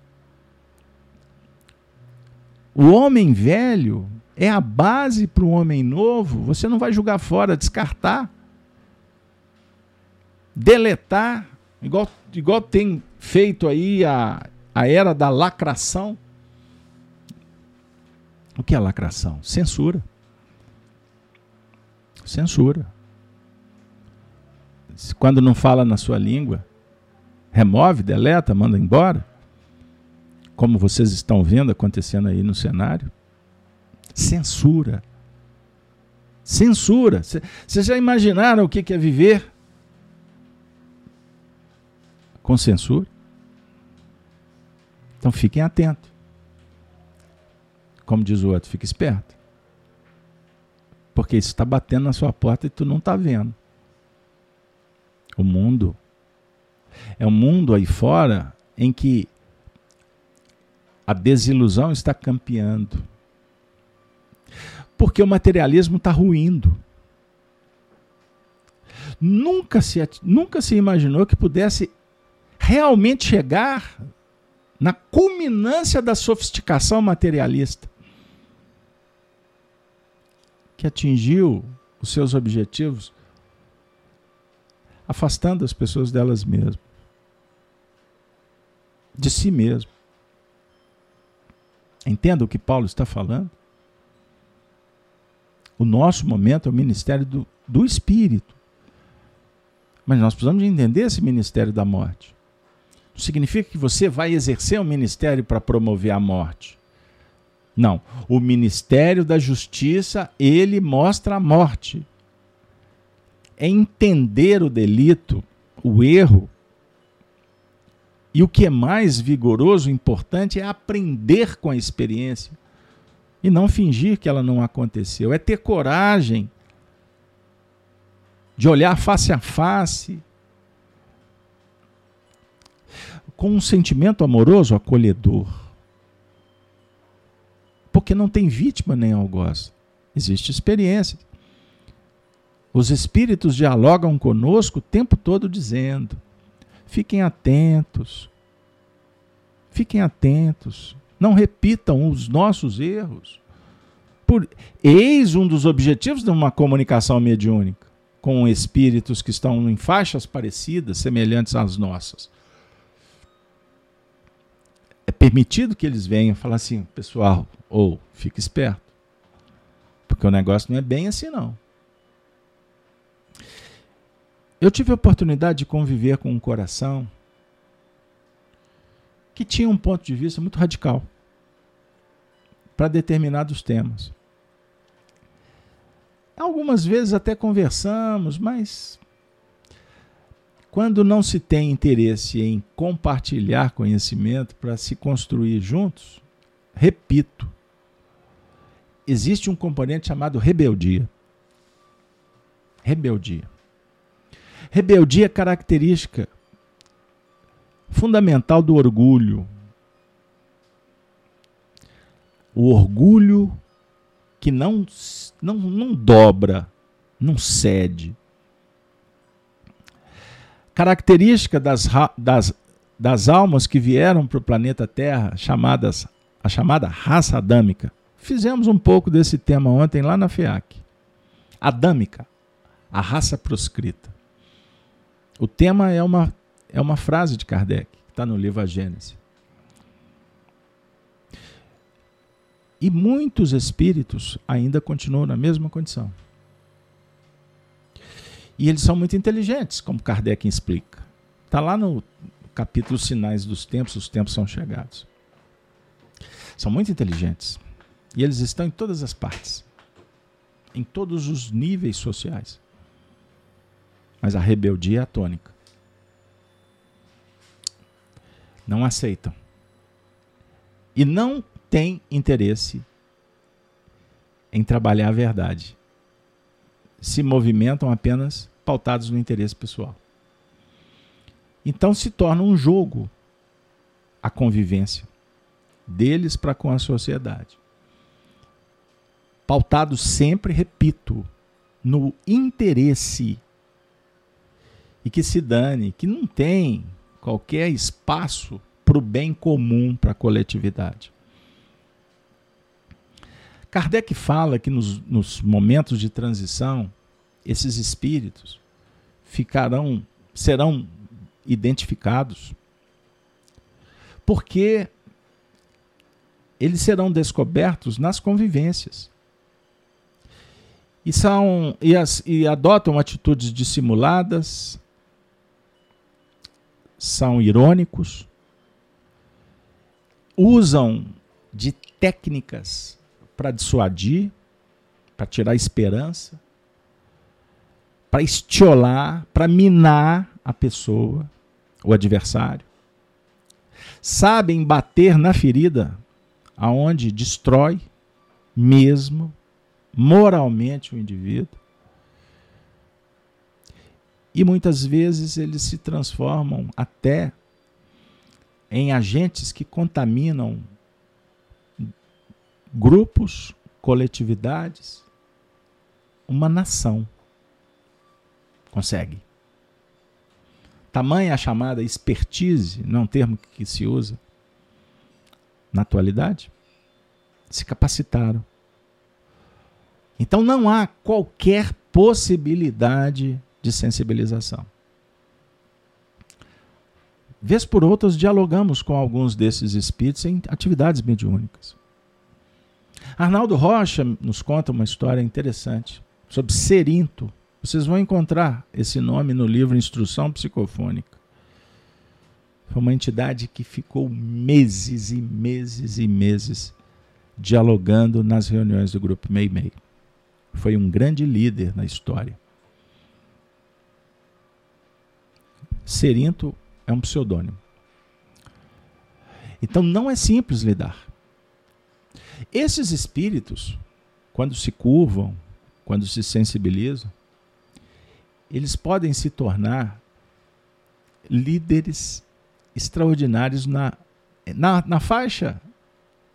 O homem velho é a base para o homem novo. Você não vai jogar fora, descartar, deletar, igual, igual tem feito aí a, a era da lacração. O que é lacração? Censura. Censura. Quando não fala na sua língua, remove, deleta, manda embora, como vocês estão vendo acontecendo aí no cenário. Censura. Censura. Vocês já imaginaram o que é viver com censura? Então fiquem atentos. Como diz o outro, fique esperto. Porque isso está batendo na sua porta e tu não está vendo. O mundo é um mundo aí fora em que a desilusão está campeando. Porque o materialismo está ruindo. Nunca se, nunca se imaginou que pudesse realmente chegar na culminância da sofisticação materialista, que atingiu os seus objetivos afastando as pessoas delas mesmas, de si mesmo. Entenda o que Paulo está falando? O nosso momento é o ministério do, do Espírito. Mas nós precisamos entender esse ministério da morte. Não significa que você vai exercer um ministério para promover a morte. Não. O ministério da justiça, ele mostra a morte. É entender o delito, o erro. E o que é mais vigoroso, importante, é aprender com a experiência e não fingir que ela não aconteceu. É ter coragem de olhar face a face com um sentimento amoroso, acolhedor. Porque não tem vítima nem algoz. Existe experiência. Os espíritos dialogam conosco o tempo todo dizendo: fiquem atentos, fiquem atentos, não repitam os nossos erros. Por, eis um dos objetivos de uma comunicação mediúnica com espíritos que estão em faixas parecidas, semelhantes às nossas é permitido que eles venham falar assim, pessoal, ou fique esperto. Porque o negócio não é bem assim não. Eu tive a oportunidade de conviver com um coração que tinha um ponto de vista muito radical para determinados temas. Algumas vezes até conversamos, mas quando não se tem interesse em compartilhar conhecimento para se construir juntos, repito, existe um componente chamado rebeldia. Rebeldia. Rebeldia é característica fundamental do orgulho. O orgulho que não, não, não dobra, não cede característica das, das, das almas que vieram para o planeta Terra, chamadas a chamada raça adâmica. Fizemos um pouco desse tema ontem lá na FEAC. Adâmica, a raça proscrita. O tema é uma, é uma frase de Kardec, que está no livro A Gênese. E muitos espíritos ainda continuam na mesma condição. E eles são muito inteligentes, como Kardec explica. Está lá no capítulo Sinais dos Tempos, os tempos são chegados. São muito inteligentes. E eles estão em todas as partes, em todos os níveis sociais. Mas a rebeldia é atônica. Não aceitam. E não têm interesse em trabalhar a verdade se movimentam apenas pautados no interesse pessoal. Então se torna um jogo a convivência deles para com a sociedade. Pautado sempre, repito, no interesse. E que se dane, que não tem qualquer espaço para o bem comum, para a coletividade. Kardec fala que nos, nos momentos de transição, esses espíritos ficarão, serão identificados, porque eles serão descobertos nas convivências. E, são, e, as, e adotam atitudes dissimuladas, são irônicos, usam de técnicas para dissuadir, para tirar esperança, para estiolar, para minar a pessoa, o adversário. Sabem bater na ferida aonde destrói mesmo moralmente o indivíduo. E muitas vezes eles se transformam até em agentes que contaminam grupos, coletividades, uma nação. Consegue. Tamanha a chamada expertise, não é um termo que se usa na atualidade, se capacitaram. Então não há qualquer possibilidade de sensibilização. Vez por outras, dialogamos com alguns desses espíritos em atividades mediúnicas. Arnaldo Rocha nos conta uma história interessante sobre Serinto. Vocês vão encontrar esse nome no livro Instrução Psicofônica. Foi uma entidade que ficou meses e meses e meses dialogando nas reuniões do grupo Meimei. Foi um grande líder na história. Serinto é um pseudônimo. Então não é simples lidar. Esses espíritos, quando se curvam, quando se sensibilizam, eles podem se tornar líderes extraordinários na, na, na faixa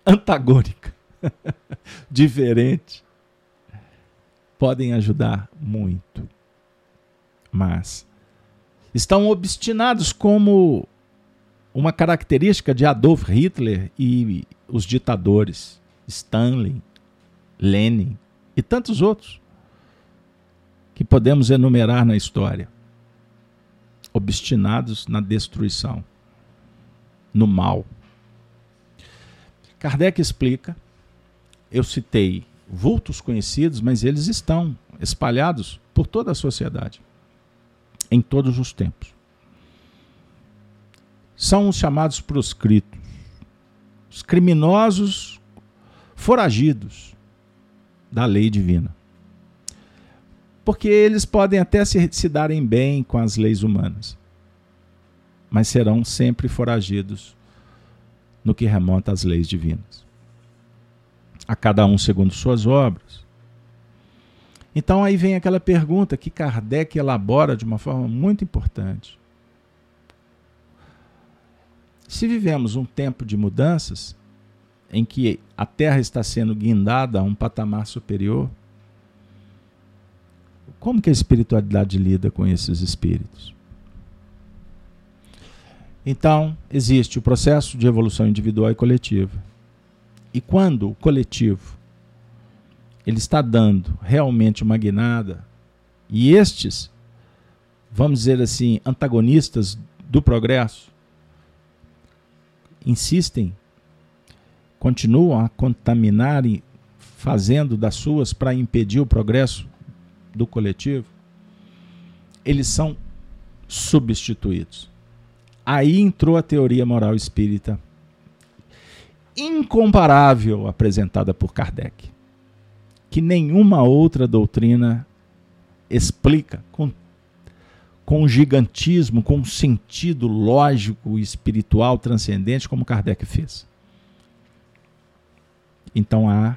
antagônica, diferente. Podem ajudar muito. Mas estão obstinados como uma característica de Adolf Hitler e os ditadores, Stalin, Lenin e tantos outros que podemos enumerar na história, obstinados na destruição, no mal. Kardec explica, eu citei vultos conhecidos, mas eles estão espalhados por toda a sociedade, em todos os tempos. São os chamados proscritos, os criminosos foragidos da lei divina. Porque eles podem até se, se darem bem com as leis humanas, mas serão sempre foragidos no que remonta às leis divinas. A cada um segundo suas obras. Então aí vem aquela pergunta que Kardec elabora de uma forma muito importante. Se vivemos um tempo de mudanças, em que a Terra está sendo guindada a um patamar superior, como que a espiritualidade lida com esses espíritos? Então, existe o processo de evolução individual e coletiva. E quando o coletivo ele está dando realmente uma guinada, e estes, vamos dizer assim, antagonistas do progresso, insistem, continuam a contaminar e fazendo das suas para impedir o progresso do coletivo, eles são substituídos. Aí entrou a teoria moral espírita, incomparável apresentada por Kardec, que nenhuma outra doutrina explica com, com gigantismo, com sentido lógico, espiritual, transcendente, como Kardec fez. Então há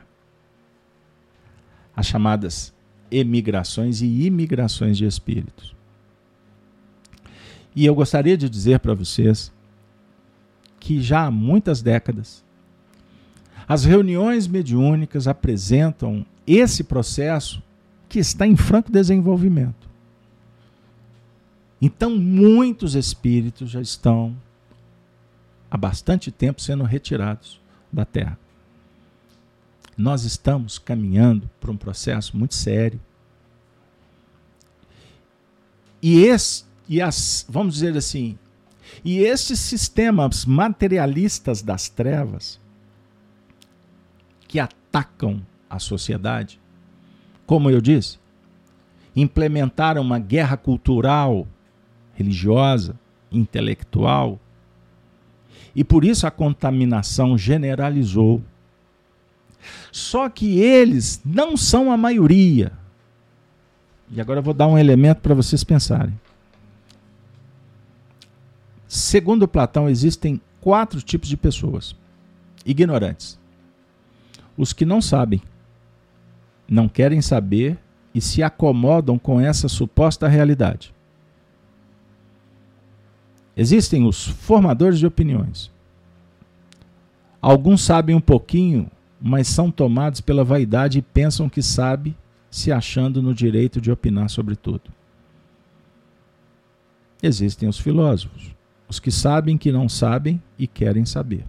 as chamadas emigrações e imigrações de espíritos. E eu gostaria de dizer para vocês que já há muitas décadas as reuniões mediúnicas apresentam esse processo que está em franco desenvolvimento. Então, muitos espíritos já estão há bastante tempo sendo retirados da Terra. Nós estamos caminhando para um processo muito sério. E esse e as, vamos dizer assim, e esses sistemas materialistas das trevas que atacam a sociedade, como eu disse, implementaram uma guerra cultural, religiosa, intelectual, e por isso a contaminação generalizou. Só que eles não são a maioria. E agora eu vou dar um elemento para vocês pensarem. Segundo Platão, existem quatro tipos de pessoas: ignorantes, os que não sabem, não querem saber e se acomodam com essa suposta realidade. Existem os formadores de opiniões. Alguns sabem um pouquinho, mas são tomados pela vaidade e pensam que sabe, se achando no direito de opinar sobre tudo. Existem os filósofos os que sabem que não sabem e querem saber.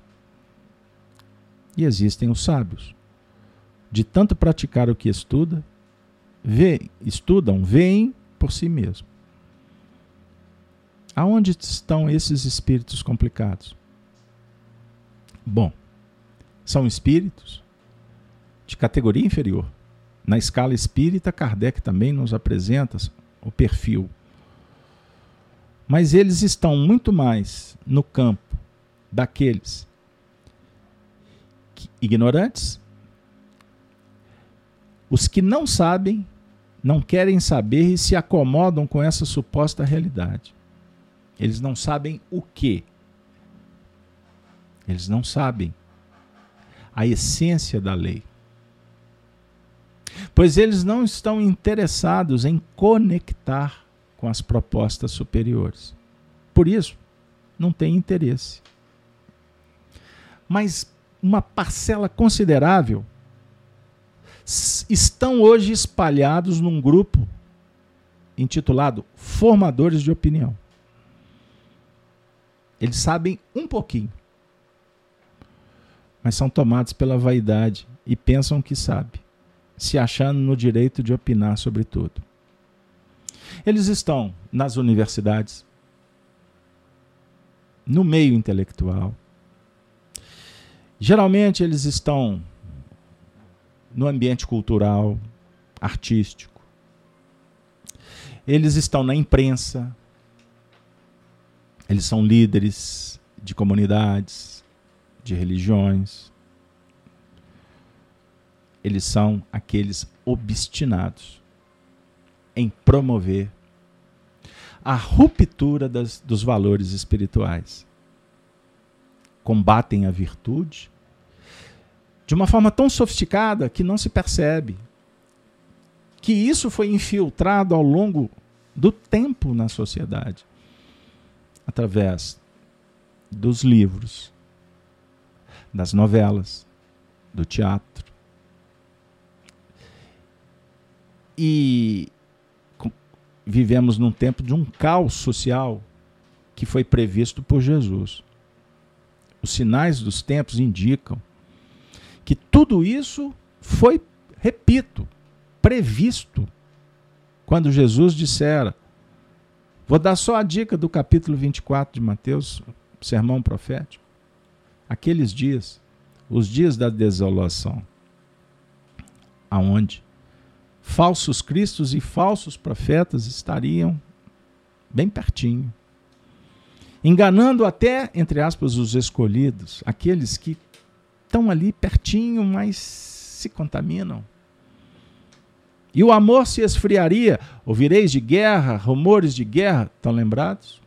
E existem os sábios. De tanto praticar o que estuda, vê, estudam, veem por si mesmo. Aonde estão esses espíritos complicados? Bom, são espíritos de categoria inferior. Na escala espírita, Kardec também nos apresenta o perfil. Mas eles estão muito mais no campo daqueles ignorantes, os que não sabem, não querem saber e se acomodam com essa suposta realidade. Eles não sabem o que. Eles não sabem a essência da lei. Pois eles não estão interessados em conectar com as propostas superiores. Por isso, não tem interesse. Mas uma parcela considerável estão hoje espalhados num grupo intitulado Formadores de Opinião. Eles sabem um pouquinho mas são tomados pela vaidade e pensam que sabe, se achando no direito de opinar sobre tudo. Eles estão nas universidades, no meio intelectual. Geralmente eles estão no ambiente cultural, artístico. Eles estão na imprensa. Eles são líderes de comunidades de religiões. Eles são aqueles obstinados em promover a ruptura das, dos valores espirituais. Combatem a virtude de uma forma tão sofisticada que não se percebe que isso foi infiltrado ao longo do tempo na sociedade através dos livros, das novelas, do teatro. E vivemos num tempo de um caos social que foi previsto por Jesus. Os sinais dos tempos indicam que tudo isso foi, repito, previsto quando Jesus dissera. Vou dar só a dica do capítulo 24 de Mateus, sermão profético aqueles dias, os dias da desolação, aonde falsos cristos e falsos profetas estariam bem pertinho, enganando até, entre aspas, os escolhidos, aqueles que estão ali pertinho, mas se contaminam. E o amor se esfriaria, ouvireis de guerra, rumores de guerra, estão lembrados?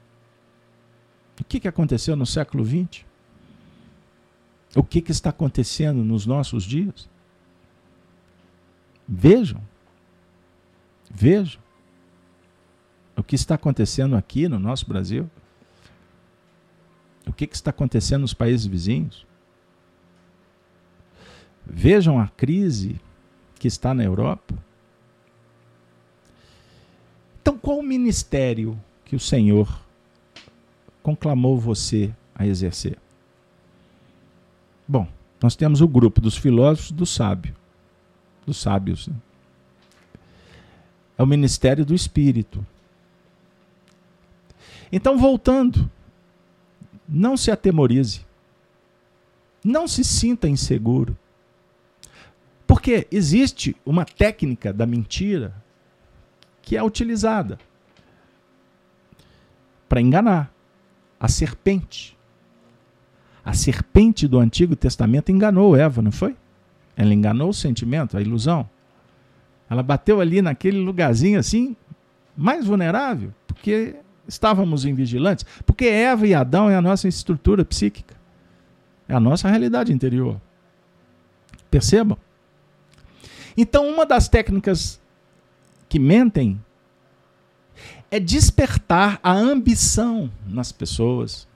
O que, que aconteceu no século XX? o que, que está acontecendo nos nossos dias. Vejam, vejam o que está acontecendo aqui no nosso Brasil. O que, que está acontecendo nos países vizinhos. Vejam a crise que está na Europa. Então, qual o ministério que o Senhor conclamou você a exercer? Bom, nós temos o grupo dos filósofos do sábio, dos sábios. Né? É o ministério do Espírito. Então, voltando, não se atemorize. Não se sinta inseguro. Porque existe uma técnica da mentira que é utilizada para enganar a serpente. A serpente do Antigo Testamento enganou Eva, não foi? Ela enganou o sentimento, a ilusão. Ela bateu ali naquele lugarzinho assim, mais vulnerável, porque estávamos em vigilantes. Porque Eva e Adão é a nossa estrutura psíquica, é a nossa realidade interior. Percebam? Então, uma das técnicas que mentem é despertar a ambição nas pessoas,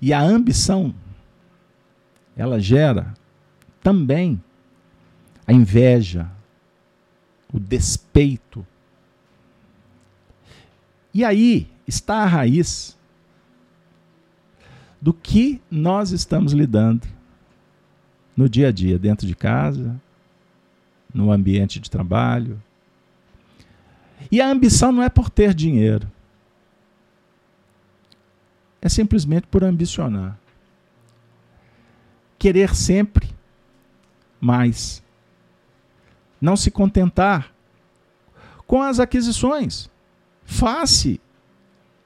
e a ambição, ela gera também a inveja, o despeito. E aí está a raiz do que nós estamos lidando no dia a dia, dentro de casa, no ambiente de trabalho. E a ambição não é por ter dinheiro é simplesmente por ambicionar. Querer sempre mais. Não se contentar com as aquisições. Face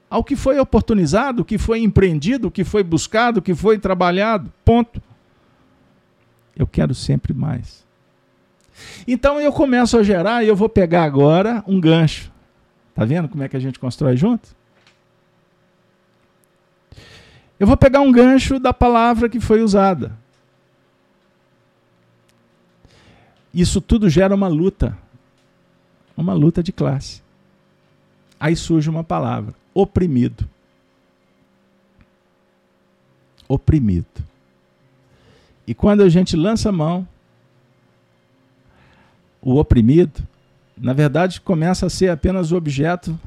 ao que foi oportunizado, o que foi empreendido, o que foi buscado, o que foi trabalhado. Ponto. Eu quero sempre mais. Então eu começo a gerar e eu vou pegar agora um gancho. Tá vendo como é que a gente constrói junto? Eu vou pegar um gancho da palavra que foi usada. Isso tudo gera uma luta. Uma luta de classe. Aí surge uma palavra: oprimido. Oprimido. E quando a gente lança a mão, o oprimido, na verdade, começa a ser apenas o objeto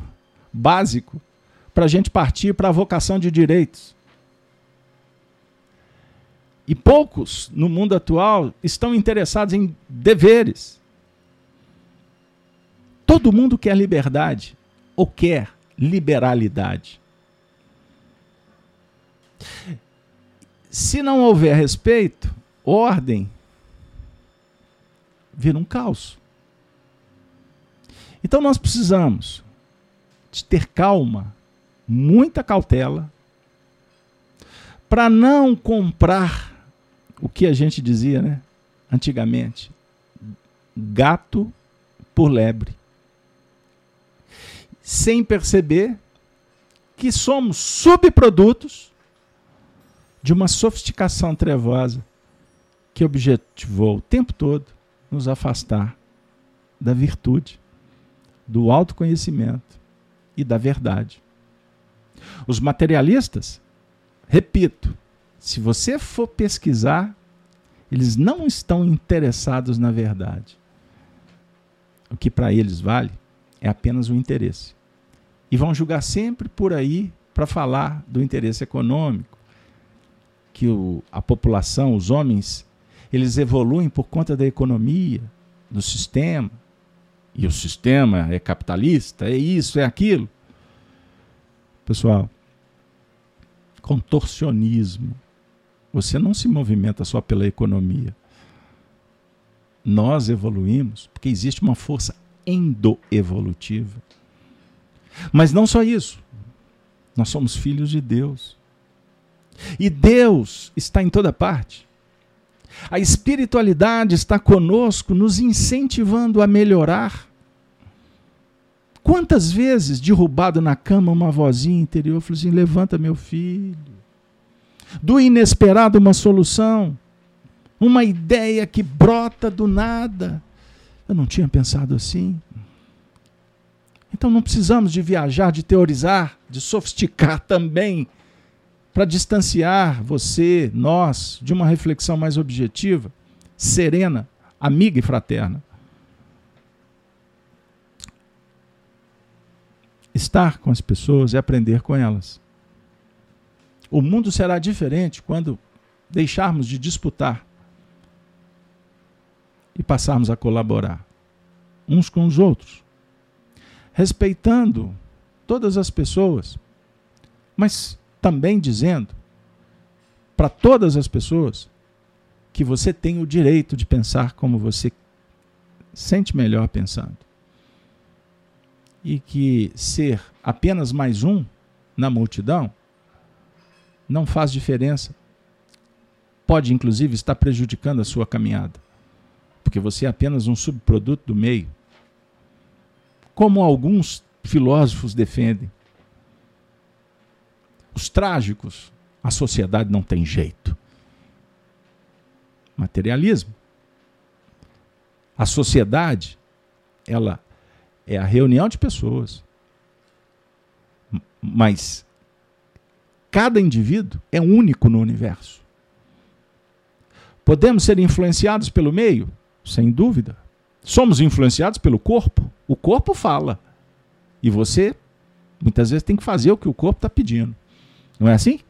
básico para a gente partir para a vocação de direitos. E poucos no mundo atual estão interessados em deveres. Todo mundo quer liberdade ou quer liberalidade. Se não houver respeito, ordem, vira um caos. Então nós precisamos de ter calma, muita cautela, para não comprar o que a gente dizia, né? Antigamente, gato por lebre. Sem perceber que somos subprodutos de uma sofisticação trevosa que objetivou o tempo todo nos afastar da virtude, do autoconhecimento e da verdade. Os materialistas, repito, se você for pesquisar, eles não estão interessados na verdade. O que para eles vale é apenas o interesse. E vão julgar sempre por aí para falar do interesse econômico, que o, a população, os homens, eles evoluem por conta da economia, do sistema. E o sistema é capitalista, é isso, é aquilo. Pessoal, contorcionismo. Você não se movimenta só pela economia. Nós evoluímos porque existe uma força endoevolutiva. Mas não só isso. Nós somos filhos de Deus. E Deus está em toda parte. A espiritualidade está conosco, nos incentivando a melhorar. Quantas vezes, derrubado na cama, uma vozinha interior falou assim: levanta, meu filho. Do inesperado, uma solução. Uma ideia que brota do nada. Eu não tinha pensado assim. Então não precisamos de viajar, de teorizar, de sofisticar também para distanciar você, nós, de uma reflexão mais objetiva, serena, amiga e fraterna. Estar com as pessoas é aprender com elas. O mundo será diferente quando deixarmos de disputar e passarmos a colaborar uns com os outros, respeitando todas as pessoas, mas também dizendo para todas as pessoas que você tem o direito de pensar como você sente melhor pensando. E que ser apenas mais um na multidão não faz diferença. Pode, inclusive, estar prejudicando a sua caminhada, porque você é apenas um subproduto do meio. Como alguns filósofos defendem os trágicos, a sociedade não tem jeito. Materialismo. A sociedade, ela é a reunião de pessoas. Mas cada indivíduo é único no universo. Podemos ser influenciados pelo meio? Sem dúvida. Somos influenciados pelo corpo? O corpo fala. E você, muitas vezes, tem que fazer o que o corpo está pedindo. Não é assim?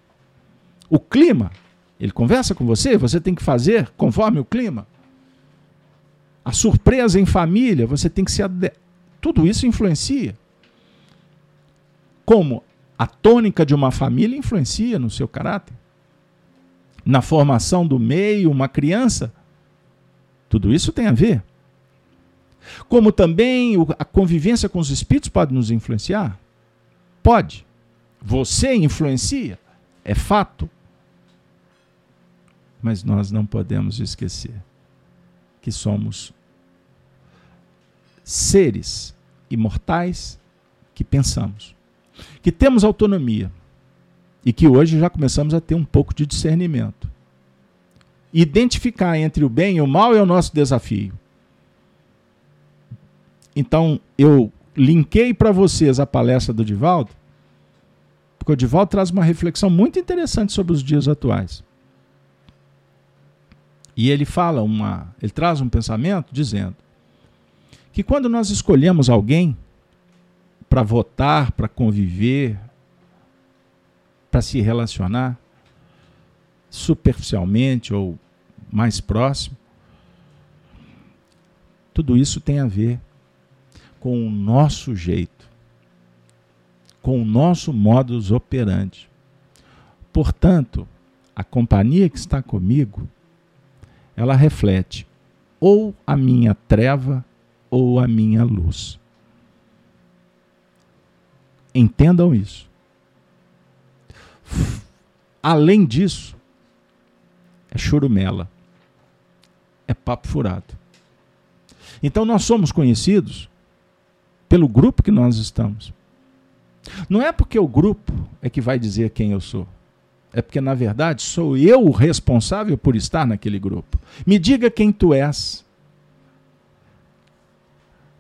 O clima, ele conversa com você, você tem que fazer conforme o clima. A surpresa em família, você tem que se. Ade... Tudo isso influencia. Como a tônica de uma família influencia no seu caráter. Na formação do meio, uma criança Tudo isso tem a ver. Como também a convivência com os espíritos pode nos influenciar? Pode. Você influencia, é fato. Mas nós não podemos esquecer que somos seres imortais que pensamos, que temos autonomia e que hoje já começamos a ter um pouco de discernimento. Identificar entre o bem e o mal é o nosso desafio. Então, eu linkei para vocês a palestra do Divaldo, porque o Divaldo traz uma reflexão muito interessante sobre os dias atuais. E ele fala uma, ele traz um pensamento dizendo que quando nós escolhemos alguém para votar, para conviver, para se relacionar superficialmente ou mais próximo, tudo isso tem a ver com o nosso jeito, com o nosso modus operandi. Portanto, a companhia que está comigo, ela reflete ou a minha treva ou a minha luz. Entendam isso. Além disso, é churumela, é papo furado. Então nós somos conhecidos pelo grupo que nós estamos. Não é porque o grupo é que vai dizer quem eu sou. É porque, na verdade, sou eu o responsável por estar naquele grupo. Me diga quem tu és.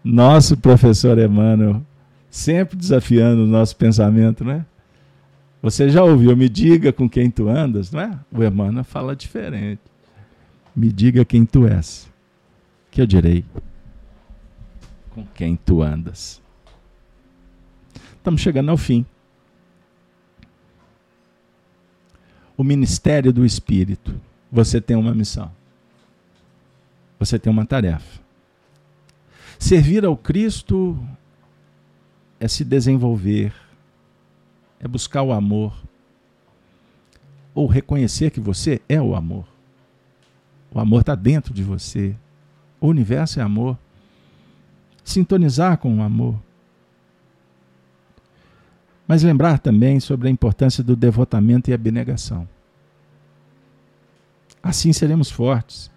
Nosso professor Emmanuel, sempre desafiando o nosso pensamento, não é? Você já ouviu, me diga com quem tu andas, não é? O Emmanuel fala diferente. Me diga quem tu és, que eu direi com quem tu andas. Estamos chegando ao fim. O ministério do Espírito. Você tem uma missão. Você tem uma tarefa. Servir ao Cristo é se desenvolver, é buscar o amor, ou reconhecer que você é o amor. O amor está dentro de você. O universo é amor sintonizar com o amor. Mas lembrar também sobre a importância do devotamento e abnegação. Assim seremos fortes.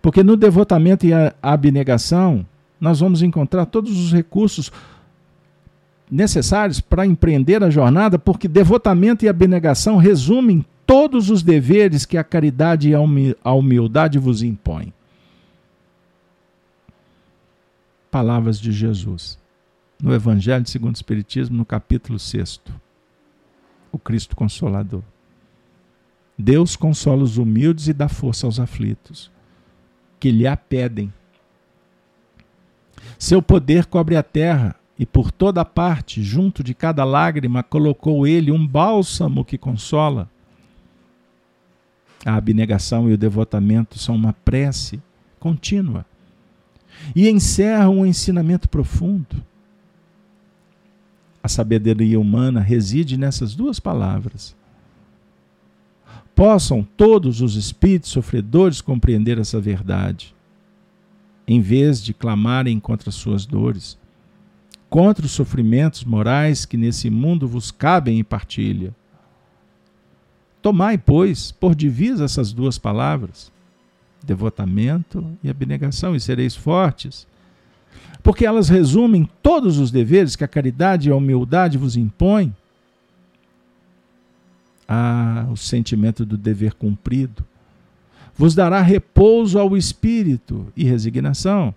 Porque no devotamento e a abnegação, nós vamos encontrar todos os recursos necessários para empreender a jornada, porque devotamento e abnegação resumem todos os deveres que a caridade e a humildade vos impõem. palavras de Jesus. No Evangelho segundo o Espiritismo, no capítulo 6. O Cristo Consolador. Deus consola os humildes e dá força aos aflitos, que lhe a pedem. Seu poder cobre a terra, e por toda parte, junto de cada lágrima, colocou ele um bálsamo que consola. A abnegação e o devotamento são uma prece contínua e encerra um ensinamento profundo. A sabedoria humana reside nessas duas palavras. Possam todos os espíritos sofredores compreender essa verdade, em vez de clamarem contra suas dores, contra os sofrimentos morais que nesse mundo vos cabem em partilha. Tomai, pois, por divisa essas duas palavras devotamento e abnegação, e sereis fortes. Porque elas resumem todos os deveres que a caridade e a humildade vos impõem. Ah, o sentimento do dever cumprido vos dará repouso ao espírito e resignação.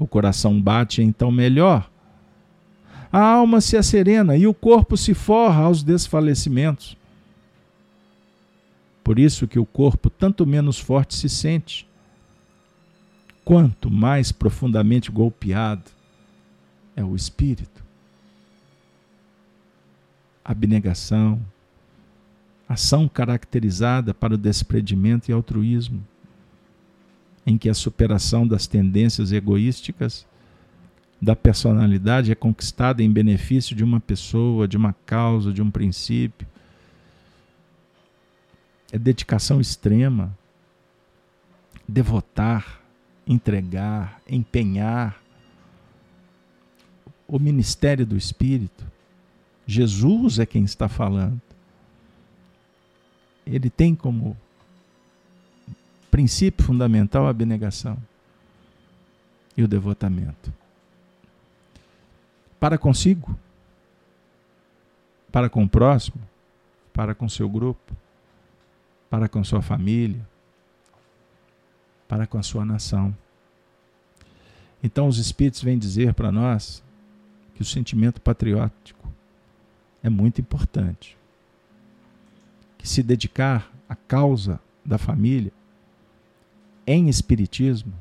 O coração bate então melhor. A alma se acerena e o corpo se forra aos desfalecimentos. Por isso que o corpo tanto menos forte se sente, quanto mais profundamente golpeado é o espírito. Abnegação, ação caracterizada para o desprendimento e altruísmo, em que a superação das tendências egoísticas da personalidade é conquistada em benefício de uma pessoa, de uma causa, de um princípio, é dedicação extrema. devotar, entregar, empenhar o ministério do Espírito. Jesus é quem está falando. Ele tem como princípio fundamental a abnegação e o devotamento. Para consigo, para com o próximo, para com seu grupo, para com sua família, para com a sua nação. Então os Espíritos vêm dizer para nós que o sentimento patriótico é muito importante. Que se dedicar à causa da família em Espiritismo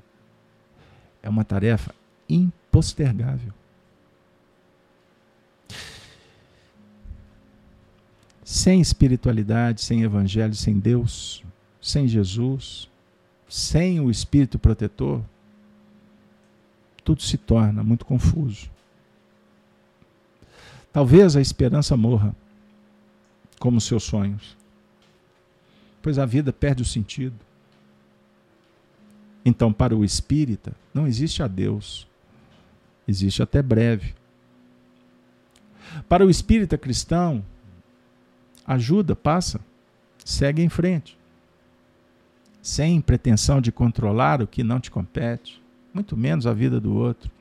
é uma tarefa impostergável. Sem espiritualidade, sem evangelho, sem Deus, sem Jesus, sem o Espírito protetor, tudo se torna muito confuso. Talvez a esperança morra, como seus sonhos, pois a vida perde o sentido. Então, para o espírita, não existe a Deus, existe até breve. Para o espírita cristão, ajuda, passa, segue em frente, sem pretensão de controlar o que não te compete, muito menos a vida do outro.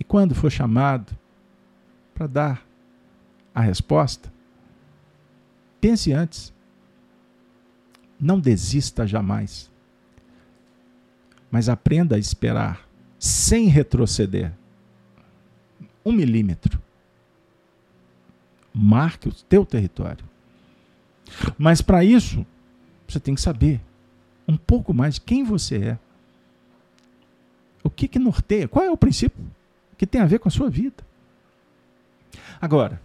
E quando for chamado para dar a resposta, pense antes. Não desista jamais. Mas aprenda a esperar sem retroceder. Um milímetro. Marque o teu território. Mas para isso, você tem que saber um pouco mais quem você é. O que, que norteia? Qual é o princípio que tem a ver com a sua vida? Agora,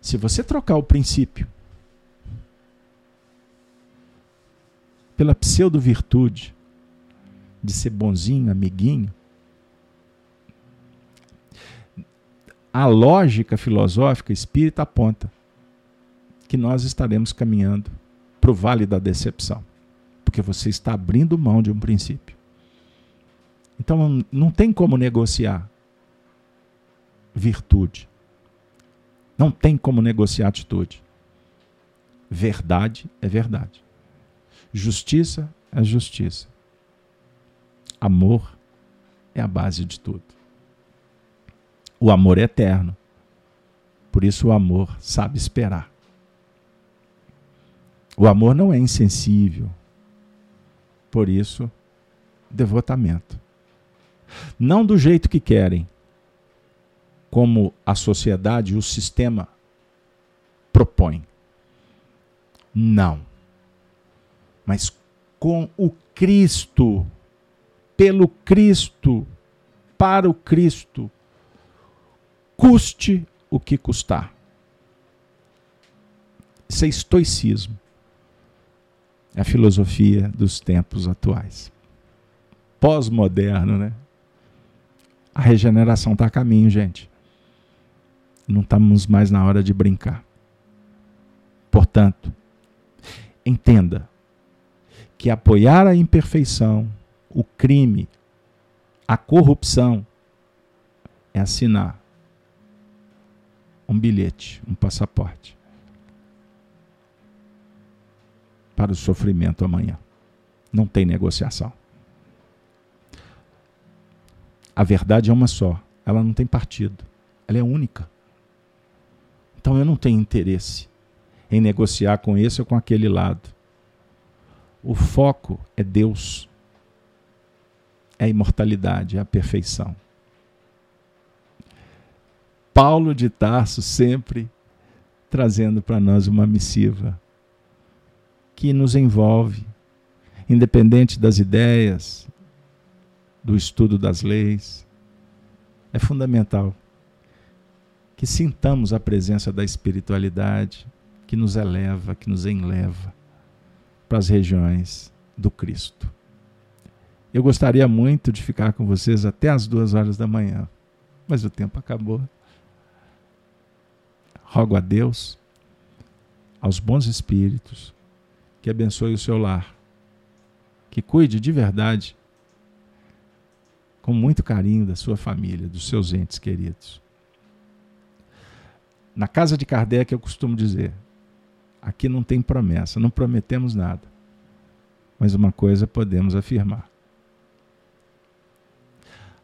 se você trocar o princípio pela pseudo-virtude de ser bonzinho, amiguinho, a lógica filosófica espírita aponta que nós estaremos caminhando para o vale da decepção, porque você está abrindo mão de um princípio. Então não tem como negociar virtude. Não tem como negociar atitude. Verdade é verdade. Justiça é justiça. Amor é a base de tudo. O amor é eterno. Por isso o amor sabe esperar. O amor não é insensível. Por isso, devotamento. Não do jeito que querem, como a sociedade e o sistema propõem. Não. Mas com o Cristo, pelo Cristo, para o Cristo, custe o que custar. Isso é estoicismo. É a filosofia dos tempos atuais. Pós-moderno, né? A regeneração está a caminho, gente. Não estamos mais na hora de brincar. Portanto, entenda que apoiar a imperfeição, o crime, a corrupção é assinar um bilhete, um passaporte para o sofrimento amanhã. Não tem negociação. A verdade é uma só, ela não tem partido, ela é única. Então eu não tenho interesse em negociar com esse ou com aquele lado. O foco é Deus, é a imortalidade, é a perfeição. Paulo de Tarso sempre trazendo para nós uma missiva que nos envolve, independente das ideias, do estudo das leis. É fundamental que sintamos a presença da espiritualidade que nos eleva, que nos enleva para as regiões do Cristo. Eu gostaria muito de ficar com vocês até as duas horas da manhã, mas o tempo acabou. Rogo a Deus, aos bons espíritos, que abençoe o seu lar, que cuide de verdade, com muito carinho, da sua família, dos seus entes queridos. Na casa de Kardec, eu costumo dizer: aqui não tem promessa, não prometemos nada. Mas uma coisa podemos afirmar: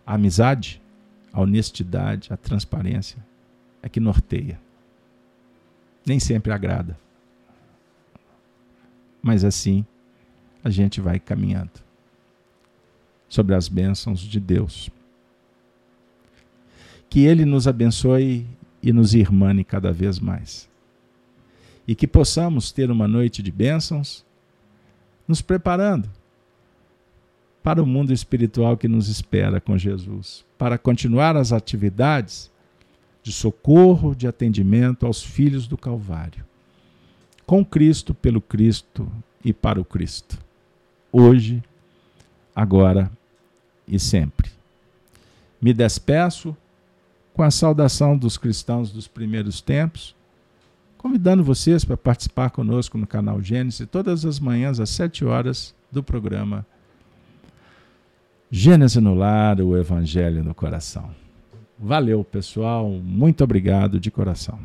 a amizade, a honestidade, a transparência é que norteia. Nem sempre agrada. Mas assim a gente vai caminhando sobre as bênçãos de Deus. Que Ele nos abençoe e nos irmane cada vez mais. E que possamos ter uma noite de bênçãos, nos preparando para o mundo espiritual que nos espera com Jesus, para continuar as atividades de socorro, de atendimento aos filhos do Calvário. Com Cristo, pelo Cristo e para o Cristo. Hoje, agora e sempre. Me despeço com a saudação dos cristãos dos primeiros tempos, convidando vocês para participar conosco no canal Gênesis todas as manhãs às sete horas do programa Gênesis no Lar, o Evangelho no Coração. Valeu, pessoal. Muito obrigado de coração.